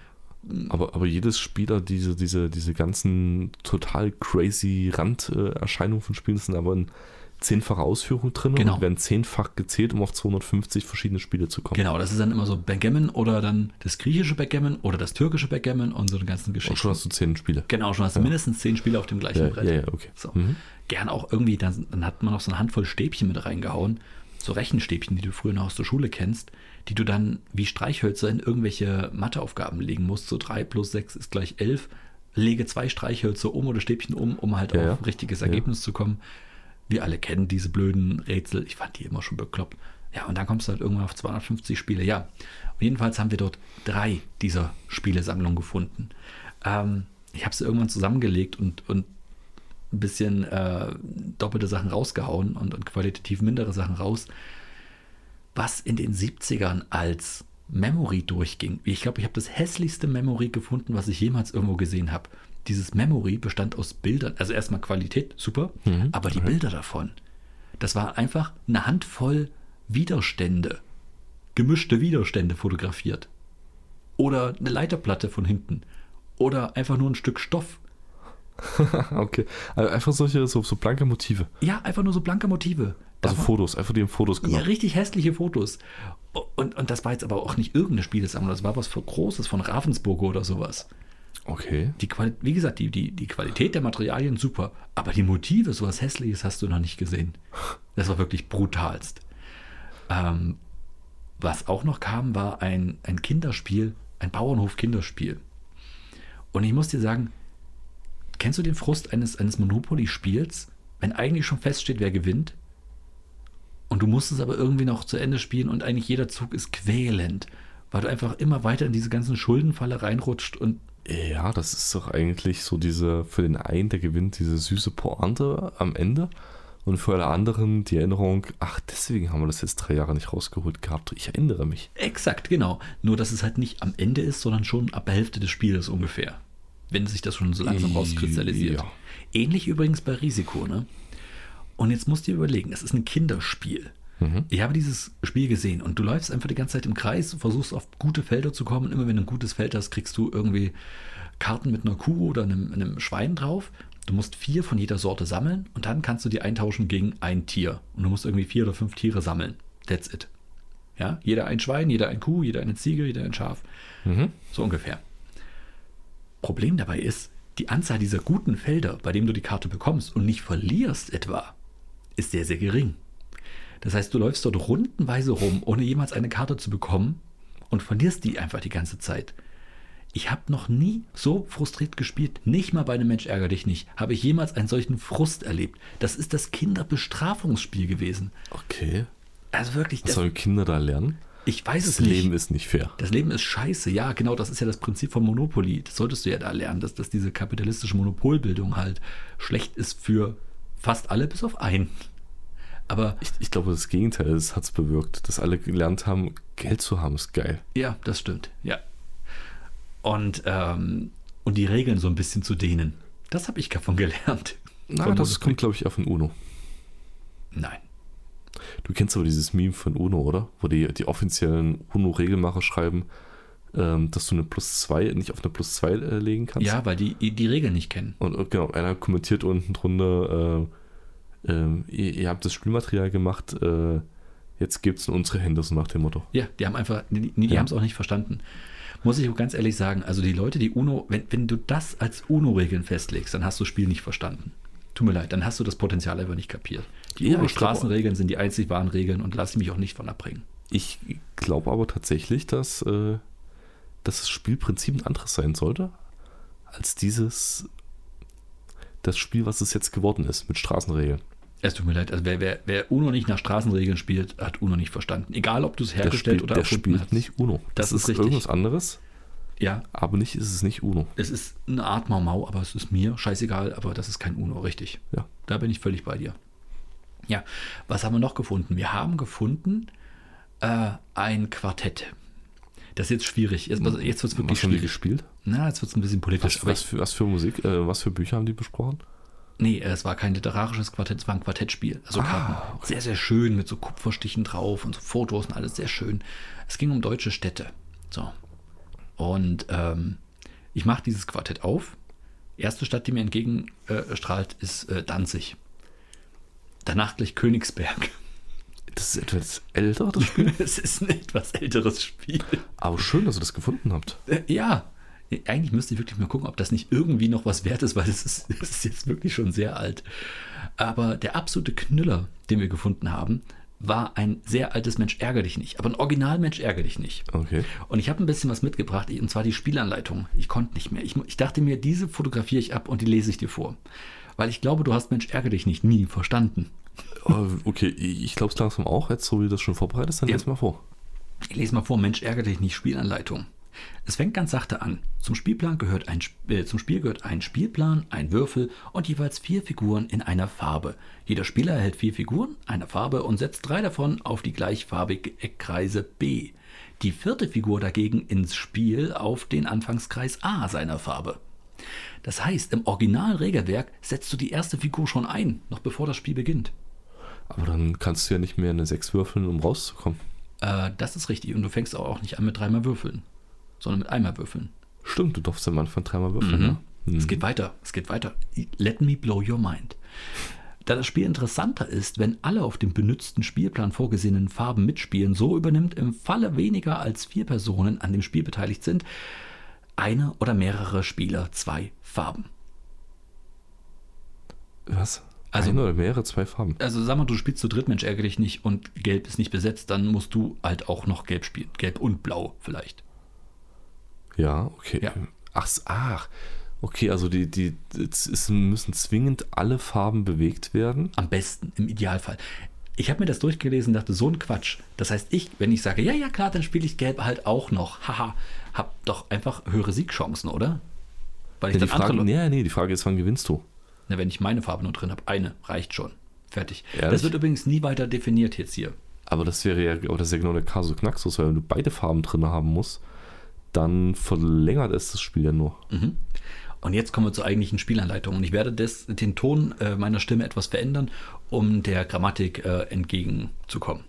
Aber, aber jedes Spieler, diese, diese, diese ganzen total crazy Randerscheinungen von Spielen sind aber in zehnfacher Ausführung drin Genau. und werden zehnfach gezählt, um auf 250 verschiedene Spiele zu kommen. Genau, das ist dann immer so Backgammon oder dann das griechische Backgammon oder das türkische Backgammon und so eine ganzen Und Geschichten. schon hast du zehn Spiele. Genau, schon hast du mindestens zehn Spiele auf dem gleichen Ja, Brett. ja, ja, okay. So. Mhm. Gern auch irgendwie, dann, dann hat man noch so eine Handvoll Stäbchen mit reingehauen. So Rechenstäbchen, die du früher noch aus der Schule kennst, die du dann wie Streichhölzer in irgendwelche Matheaufgaben legen musst. So 3 plus 6 ist gleich 11. Lege zwei Streichhölzer um oder Stäbchen um, um halt Ja, auf ein richtiges Ja. Ergebnis zu kommen. Wir alle kennen diese blöden Rätsel. Ich fand die immer schon bekloppt. Ja, und dann kommst du halt irgendwann auf 250 Spiele. Ja, und jedenfalls haben wir dort drei dieser Spielesammlungen gefunden. Ähm, ich habe sie irgendwann zusammengelegt und, und ein bisschen äh, doppelte Sachen rausgehauen und, und qualitativ mindere Sachen raus. Was in den 70ern als Memory durchging. Ich glaube, ich habe das hässlichste Memory gefunden, was ich jemals irgendwo gesehen habe. Dieses Memory bestand aus Bildern, also erstmal Qualität, super, Mhm, aber die okay. Bilder davon, das war einfach eine Handvoll Widerstände, gemischte Widerstände fotografiert. Oder eine Leiterplatte von hinten. Oder einfach nur ein Stück Stoff. okay. Also einfach solche, so, so blanke Motive. Ja, einfach nur so blanke Motive. Also Davon- Fotos, einfach die Fotos Ja, gemacht. richtig hässliche Fotos. Und, und das war jetzt aber auch nicht irgendeine Spielesammlung, das war was für Großes von Ravensburger oder sowas. Okay. Die Quali wie gesagt, die, die, die Qualität der Materialien super, aber die Motive, sowas Hässliches hast du noch nicht gesehen. Das war wirklich brutalst. Ähm, was auch noch kam, war ein, ein Kinderspiel, ein Bauernhof-Kinderspiel. Und ich muss dir sagen, kennst du den Frust eines, eines Monopoly-Spiels, wenn eigentlich schon feststeht, wer gewinnt? Und du musst es aber irgendwie noch zu Ende spielen und eigentlich jeder Zug ist quälend, weil du einfach immer weiter in diese ganzen Schuldenfalle reinrutscht und Ja, das ist doch eigentlich so diese, für den einen, der gewinnt, diese süße Pointe am Ende. Und für alle anderen die Erinnerung, ach, deswegen haben wir das jetzt drei Jahre nicht rausgeholt gehabt. Ich erinnere mich. Exakt, genau. Nur, dass es halt nicht am Ende ist, sondern schon ab der Hälfte des Spieles ungefähr. Wenn sich das schon so langsam rauskristallisiert. Ja. Ähnlich übrigens bei Risiko, ne? Und jetzt musst du dir überlegen, das ist ein Kinderspiel. Mhm. Ich habe dieses Spiel gesehen und du läufst einfach die ganze Zeit im Kreis, versuchst auf gute Felder zu kommen. Immer wenn du ein gutes Feld hast, kriegst du irgendwie Karten mit einer Kuh oder einem, einem Schwein drauf. Du musst vier von jeder Sorte sammeln und dann kannst du die eintauschen gegen ein Tier. Und du musst irgendwie vier oder fünf Tiere sammeln. That's it. Ja, jeder ein Schwein, jeder ein Kuh, jeder eine Ziege, jeder ein Schaf. Mhm. So ungefähr. Problem dabei ist, die Anzahl dieser guten Felder, bei denen du die Karte bekommst und nicht verlierst etwa, ist sehr, sehr gering. Das heißt, du läufst dort rundenweise rum, ohne jemals eine Karte zu bekommen und verlierst die einfach die ganze Zeit. Ich habe noch nie so frustriert gespielt, nicht mal bei einem Mensch ärger dich nicht, habe ich jemals einen solchen Frust erlebt. Das ist das Kinderbestrafungsspiel gewesen. Okay. Also wirklich, Was das, sollen Kinder da lernen? Ich weiß Das es nicht. Leben ist nicht fair. Das Leben ist scheiße. Ja, genau, das ist ja das Prinzip von Monopoly. Das solltest du ja da lernen, dass, dass diese kapitalistische Monopolbildung halt schlecht ist für fast alle, bis auf einen. Aber Ich, ich glaube, das Gegenteil hat es bewirkt, dass alle gelernt haben, Geld zu haben, ist geil. ja, das stimmt. Ja. Und, ähm, und die Regeln so ein bisschen zu dehnen. Das habe ich davon gelernt. Na, das kommt, glaube ich, auch von UNO. Nein. Du kennst aber dieses Meme von UNO, oder? Wo die, die offiziellen UNO-Regelmacher schreiben, ähm, dass du eine Plus 2 nicht auf eine Plus 2 äh, legen kannst. Ja, weil die die Regeln nicht kennen. Und äh, genau, einer kommentiert unten drunter, äh, ähm, ihr, ihr habt das Spielmaterial gemacht, äh, jetzt gebt es in unsere Hände, so nach dem Motto. Ja, die haben einfach, die, die Ja. haben es auch nicht verstanden. Muss ich auch ganz ehrlich sagen, also die Leute, die UNO, wenn, wenn du das als UNO-Regeln festlegst, dann hast du das Spiel nicht verstanden. Tut mir leid, dann hast du das Potenzial einfach nicht kapiert. Die Ja, ich UNO-Straßenregeln sind die einzig wahren Regeln und lass mich auch nicht von abbringen. Ich glaube aber tatsächlich, dass, äh, dass das Spielprinzip ein anderes sein sollte, als dieses, das Spiel, was es jetzt geworden ist, mit Straßenregeln. Es tut mir leid, also wer, wer, wer UNO nicht nach Straßenregeln spielt, hat UNO nicht verstanden. Egal, ob du es Der hergestellt spielt, oder der erfunden spielt hast. nicht UNO. Das Das, ist ist, richtig. irgendwas anderes, Ja, aber nicht ist es nicht UNO. es ist eine Art Mau Mau, aber es ist mir scheißegal, aber das ist kein UNO, richtig. Ja. Da bin ich völlig bei dir. Ja, was haben wir noch gefunden? Wir haben gefunden äh, ein Quartett. Das ist jetzt schwierig. Jetzt, jetzt wird es wirklich Was haben die schwierig. gespielt? Na, jetzt wird es ein bisschen politisch. Was, was, für, was für Musik, äh, was für Bücher haben die besprochen? Nee, es war kein literarisches Quartett, es war ein Quartettspiel. Also Ah, Karten. okay. Sehr, sehr schön mit so Kupferstichen drauf und so Fotos und alles sehr schön. Es ging um deutsche Städte. So. Und ähm, ich mache dieses Quartett auf. Erste Stadt, die mir entgegenstrahlt, äh, ist äh, Danzig. Danach gleich Königsberg. Das ist etwas älter, das Spiel. es ist ein etwas älteres Spiel. Aber schön, dass ihr das gefunden habt. Äh, ja, eigentlich müsste ich wirklich mal gucken, ob das nicht irgendwie noch was wert ist, weil es ist, es ist jetzt wirklich schon sehr alt. Aber der absolute Knüller, den wir gefunden haben, war ein sehr altes Mensch ärger dich nicht. Aber ein Original Mensch ärger dich nicht. Okay. Und ich habe ein bisschen was mitgebracht, und zwar die Spielanleitung. Ich konnte nicht mehr. Ich, ich dachte mir, diese fotografiere ich ab und die lese ich dir vor. Weil ich glaube, du hast Mensch ärger dich nicht nie verstanden. Oh, okay, ich glaube es langsam auch. Jetzt, so wie du das schon vorbereitest, dann Ja. lese mal vor. Ich lese mal vor, Mensch, ärgere dich nicht, Spielanleitung. Es fängt ganz sachte an. Zum Spielplan gehört ein, äh, zum Spiel gehört ein Spielplan, ein Würfel und jeweils vier Figuren in einer Farbe. Jeder Spieler erhält vier Figuren einer Farbe und setzt drei davon auf die gleichfarbige Eckkreise B. Die vierte Figur dagegen ins Spiel auf den Anfangskreis A seiner Farbe. Das heißt, im Originalregelwerk setzt du die erste Figur schon ein, noch bevor das Spiel beginnt. Aber dann kannst du ja nicht mehr eine 6 würfeln, um rauszukommen. Äh, das ist richtig. Und du fängst auch nicht an mit dreimal Würfeln, sondern mit einmal Würfeln. Stimmt, du darfst am Anfang dreimal würfeln. Mhm. Ne? Es geht weiter, es geht weiter. Let me blow your mind. Da das Spiel interessanter ist, wenn alle auf dem benützten Spielplan vorgesehenen Farben mitspielen, so übernimmt im Falle weniger als vier Personen an dem Spiel beteiligt sind, eine oder mehrere Spieler zwei Farben. Was? Also- Eine oder mehrere, zwei Farben. Also sag mal, du spielst zu dritt, Mensch, ärgere dich nicht und gelb ist nicht besetzt, dann musst du halt auch noch gelb spielen. Gelb und blau vielleicht. Ja, okay. Ja. Ach, ach. Okay, also die, die, es müssen zwingend alle Farben bewegt werden. Am besten, im Idealfall. Ich habe mir das durchgelesen und dachte, so ein Quatsch. Das heißt, ich, wenn ich sage, ja, ja, klar, dann spiele ich gelb halt auch noch. Haha, hab doch einfach höhere Siegchancen, oder? Weil ich Ja, die dann andere Frage, Leute. nee, nee, die Frage ist, wann gewinnst du? Na, wenn ich meine Farbe nur drin habe, eine reicht schon. Fertig. Ehrlich? Das wird übrigens nie weiter definiert jetzt hier. Aber das wäre ja, aber das ist ja genau der Casus Knaxus, weil wenn du beide Farben drin haben musst, dann verlängert es das Spiel ja nur. Mhm. Und jetzt kommen wir zur eigentlichen Spielanleitung. Und ich werde des, den Ton äh, meiner Stimme etwas verändern, um der Grammatik äh, entgegenzukommen.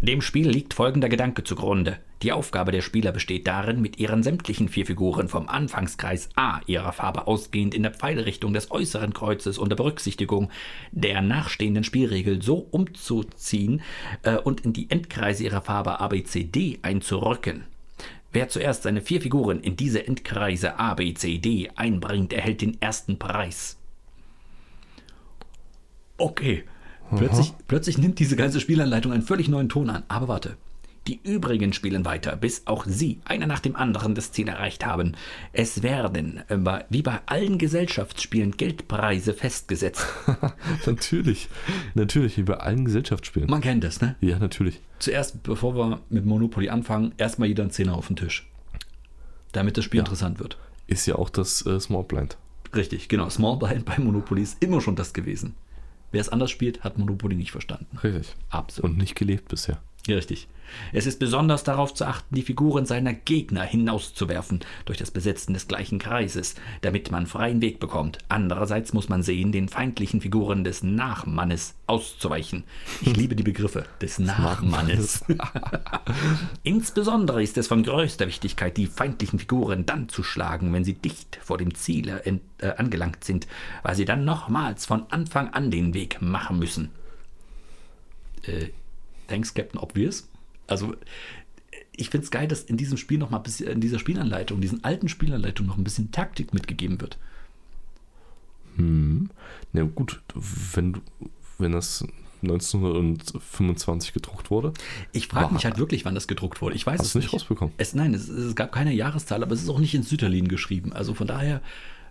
Dem Spiel liegt folgender Gedanke zugrunde. Die Aufgabe der Spieler besteht darin, mit ihren sämtlichen vier Figuren vom Anfangskreis A ihrer Farbe ausgehend in der Pfeilrichtung des äußeren Kreuzes unter Berücksichtigung der nachstehenden Spielregel so umzuziehen äh, und in die Endkreise ihrer Farbe A, B, C, D einzurücken. Wer zuerst seine vier Figuren in diese Endkreise A, B, C, D einbringt, erhält den ersten Preis. Okay. Plötzlich, plötzlich nimmt diese ganze Spielanleitung einen völlig neuen Ton an. Aber warte. Die übrigen spielen weiter, bis auch sie, einer nach dem anderen, das Ziel erreicht haben. Es werden, äh, wie bei allen Gesellschaftsspielen, Geldpreise festgesetzt. natürlich. Natürlich, wie bei allen Gesellschaftsspielen. Man kennt das, ne? Ja, natürlich. Zuerst, bevor wir mit Monopoly anfangen, erstmal jeder einen Zehner auf den Tisch. Damit das Spiel Ja. interessant wird. Ist ja auch das äh, Small Blind. Richtig, genau. Small Blind bei Monopoly ist immer schon das gewesen. Wer es anders spielt, hat Monopoly nicht verstanden. Richtig. Absolut. Und nicht gelebt bisher. Richtig. Es ist besonders darauf zu achten, die Figuren seiner Gegner hinauszuwerfen durch das Besetzen des gleichen Kreises, damit man freien Weg bekommt. Andererseits muss man sehen, den feindlichen Figuren des Nachmannes auszuweichen. Ich liebe die Begriffe des Nachmannes. Insbesondere ist es von größter Wichtigkeit, die feindlichen Figuren dann zu schlagen, wenn sie dicht vor dem Ziel ent, äh, angelangt sind, weil sie dann nochmals von Anfang an den Weg machen müssen. Äh, thanks, Captain Obvious. Also, ich finde es geil, dass in diesem Spiel noch mal ein bisschen, in dieser Spielanleitung, diesen alten Spielanleitung noch ein bisschen Taktik mitgegeben wird. Hm. Na gut, wenn, du- wenn das 1925 gedruckt wurde, Ich frage mich halt wirklich, wann das gedruckt wurde. Ich weiß hast es nicht. rausbekommen. Es, nein, es, es gab keine Jahreszahl, aber es ist auch nicht in Sütterlin geschrieben. Also von daher,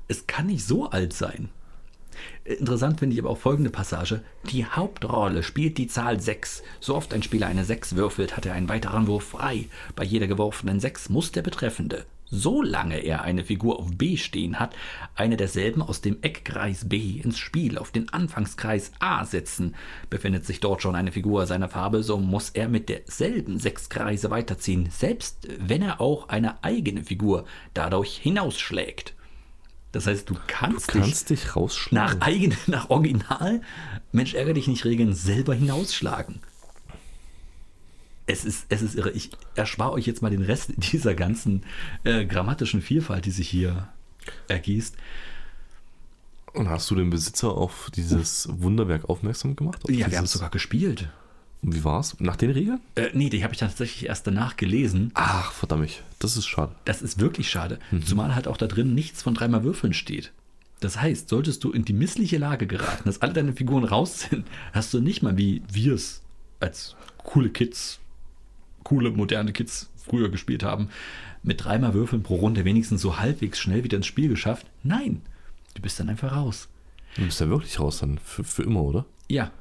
es kann nicht so alt sein. Äh, Interessant finde ich aber auch folgende Passage. Die Hauptrolle spielt die Zahl 6. So oft ein Spieler eine 6 würfelt, hat er einen weiteren Wurf frei. Bei jeder geworfenen 6 muss der Betreffende, solange er eine Figur auf B stehen hat, eine derselben aus dem Eckkreis B ins Spiel auf den Anfangskreis A setzen. Befindet sich dort schon eine Figur seiner Farbe, so muss er mit derselben 6 Kreise weiterziehen, selbst wenn er auch eine eigene Figur dadurch hinausschlägt. Das heißt, du kannst, Du kannst dich dich rausschlagen. nach eigen, nach Original, Mensch, ärgere dich nicht Regeln, selber hinausschlagen. Es ist, es ist irre. Ich erspare euch jetzt mal den Rest dieser ganzen äh, grammatischen Vielfalt, die sich hier ergießt. Und hast du den Besitzer auf dieses Wunderwerk aufmerksam gemacht? Auf Ja, wir haben es sogar gespielt. Und wie war's? Nach den Regeln? Äh, nee, die habe ich tatsächlich erst danach gelesen. Ach, verdammt. Das ist schade. Das ist wirklich schade. Zumal halt auch da drin nichts von dreimal Würfeln steht. Das heißt, solltest du in die missliche Lage geraten, dass alle deine Figuren raus sind, hast du nicht mal wie wir es als coole Kids, coole moderne Kids früher gespielt haben, mit dreimal Würfeln pro Runde wenigstens so halbwegs schnell wieder ins Spiel geschafft. Nein, du bist dann einfach raus. Du bist ja wirklich raus dann. Für, für immer, oder? Ja,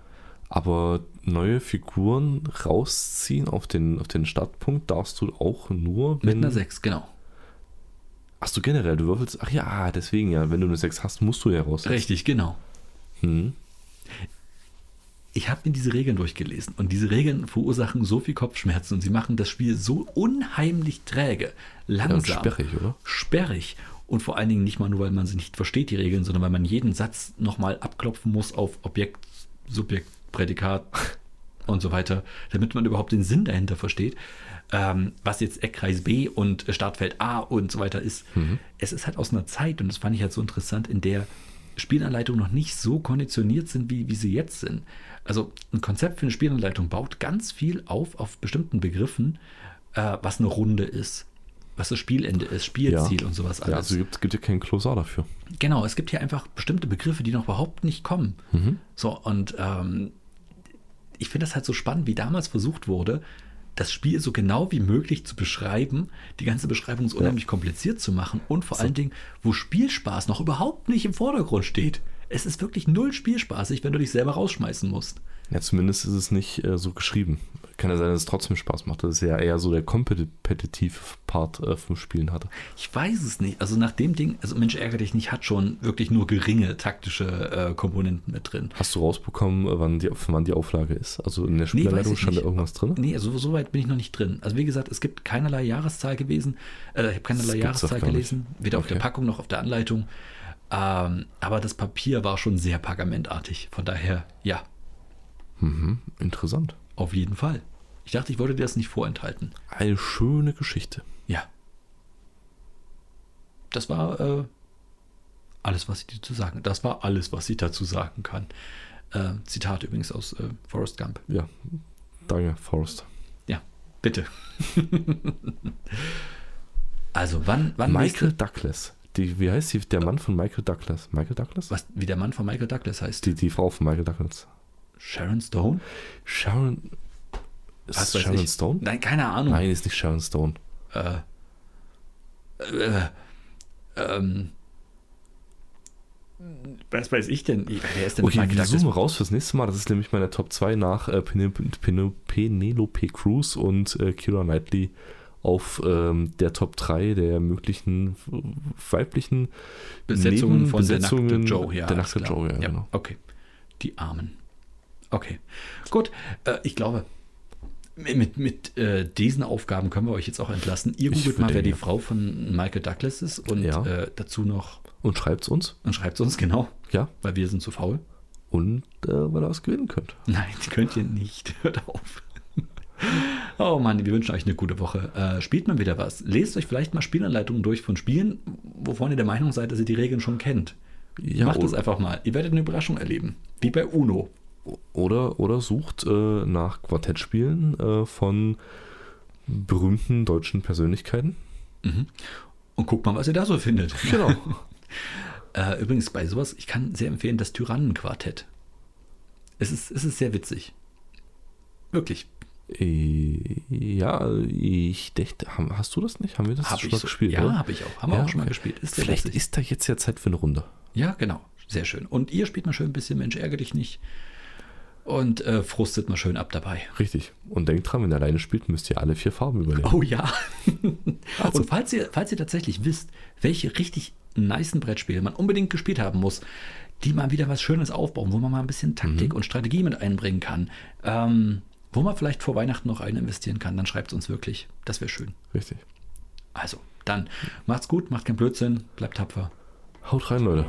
Aber neue Figuren rausziehen auf den, auf den Startpunkt darfst du auch nur, mit wenn. einer 6, genau. Ach du generell, du würfelst. Ach ja, deswegen ja, wenn du eine 6 hast, musst du ja raus. Richtig, genau. Hm. Ich habe mir diese Regeln durchgelesen und diese Regeln verursachen so viel Kopfschmerzen und sie machen das Spiel so unheimlich träge, Ja, und langsam, sperrig, oder? sperrig und vor allen Dingen nicht mal nur, weil man sie nicht versteht, die Regeln, sondern weil man jeden Satz nochmal abklopfen muss auf Objekt, Subjekt, Prädikat und so weiter, damit man überhaupt den Sinn dahinter versteht. Ähm, was jetzt Eckkreis B und Startfeld A und so weiter ist. Es ist halt aus einer Zeit, und das fand ich halt so interessant, in der Spielanleitungen noch nicht so konditioniert sind, wie, wie sie jetzt sind. Also ein Konzept für eine Spielanleitung baut ganz viel auf, auf bestimmten Begriffen, äh, was eine Runde ist, was das Spielende ist, Spielziel und sowas alles. Ja, also gibt, gibt ja keinen Closer dafür. Genau, es gibt hier einfach bestimmte Begriffe, die noch überhaupt nicht kommen. So, und ähm, ich finde das halt so spannend, wie damals versucht wurde, das Spiel so genau wie möglich zu beschreiben, die ganze Beschreibung so unheimlich kompliziert zu machen und vor allen Dingen, wo Spielspaß noch überhaupt nicht im Vordergrund steht. Es ist wirklich null spielspaßig, wenn du dich selber rausschmeißen musst. Ja, zumindest ist es nicht äh, so geschrieben. Kann ja sein, dass es trotzdem Spaß macht. Das ist ja eher so der kompetitive Part äh, vom Spielen hatte. Ich weiß es nicht. Also nach dem Ding, also Mensch ärgere dich nicht, hat schon wirklich nur geringe taktische äh, Komponenten mit drin. Hast du rausbekommen, äh, wann die, wann die Auflage ist? Also in der Spielanleitung ich stand da nicht. irgendwas drin? Nee, also so weit bin ich noch nicht drin. Also wie gesagt, es gibt keinerlei Jahreszahl gewesen. Äh, ich habe keinerlei Jahreszahl gelesen, weder auf der Okay. Packung noch auf der Anleitung. Ähm, aber das Papier war schon sehr pergamentartig. Von daher, ja, Mhm, interessant. auf jeden Fall. Ich dachte, ich wollte dir das nicht vorenthalten. Eine schöne Geschichte. Ja. Das war äh, alles, was ich dazu sagen. Das war alles, was ich dazu sagen kann. Äh, Zitat übrigens aus äh, Forrest Gump. Ja, danke, Forrest. Ja, bitte. also wann, wann Michael Douglas. Die, wie heißt die, der Mann von Michael Douglas? Michael Douglas? was wie der Mann von Michael Douglas heißt? Die, die Frau von Michael Douglas. Sharon Stone? Sharon. Ist Was Sharon ich. Stone? Nein, keine Ahnung. Nein, ist nicht Sharon Stone. Äh, äh, ähm, was weiß ich denn? Wer ist denn Okay, Michael wir Douglas? zoomen raus fürs nächste Mal. Das ist nämlich meine Top 2 nach äh, Pen Pen Penelope Cruz und äh, Kira Knightley auf ähm, der Top 3 der möglichen weiblichen Besetzungen von der nackte Joe, ja. Der nackte. Joe, ja, genau. Okay. Die Armen. Okay. Gut, äh, ich glaube, mit, mit äh, diesen Aufgaben können wir euch jetzt auch entlassen. Ihr googelt mal, wer die ja. Frau von Michael Douglas ist und Ja. äh, dazu noch, Und schreibt's uns. und schreibt uns genau, Ja. weil wir sind zu faul. Und äh, weil ihr was gewinnen könnt. Nein, könnt ihr nicht. Hört auf. Oh Mann, wir wünschen euch eine gute Woche. Äh, spielt mal wieder was. Lest euch vielleicht mal Spielanleitungen durch von Spielen, wovon ihr der Meinung seid, dass ihr die Regeln schon kennt. Ja, Macht es einfach mal. Ihr werdet eine Überraschung erleben. Wie bei UNO. Oder, oder sucht äh, nach Quartettspielen äh, von berühmten deutschen Persönlichkeiten. Und guckt mal, was ihr da so findet. Genau. Äh, übrigens, bei sowas, ich kann sehr empfehlen, das Tyrannenquartett. Es ist, es ist sehr witzig. Wirklich. Äh, ja, ich dachte, hast du das nicht? Haben wir das Hab schon mal so, gespielt? Ja, habe ich auch. Haben wir Ja, auch schon mal okay. gespielt. Ist Vielleicht witzig. ist da jetzt ja Zeit für eine Runde. Ja, genau. Sehr schön. Und ihr spielt mal schön ein bisschen Mensch, ärgere dich nicht. Und äh, frustet mal schön ab dabei. Richtig. Und denkt dran, wenn ihr alleine spielt, müsst ihr alle vier Farben übernehmen. Oh ja. Also- Und falls ihr, falls ihr tatsächlich wisst, welche richtig nicen Brettspiele man unbedingt gespielt haben muss, die mal wieder was Schönes aufbauen, wo man mal ein bisschen Taktik und Strategie mit einbringen kann, ähm, wo man vielleicht vor Weihnachten noch rein investieren kann, dann schreibt es uns wirklich. Das wäre schön. Richtig. Also, dann macht's gut, macht keinen Blödsinn, bleibt tapfer. Haut rein, Leute.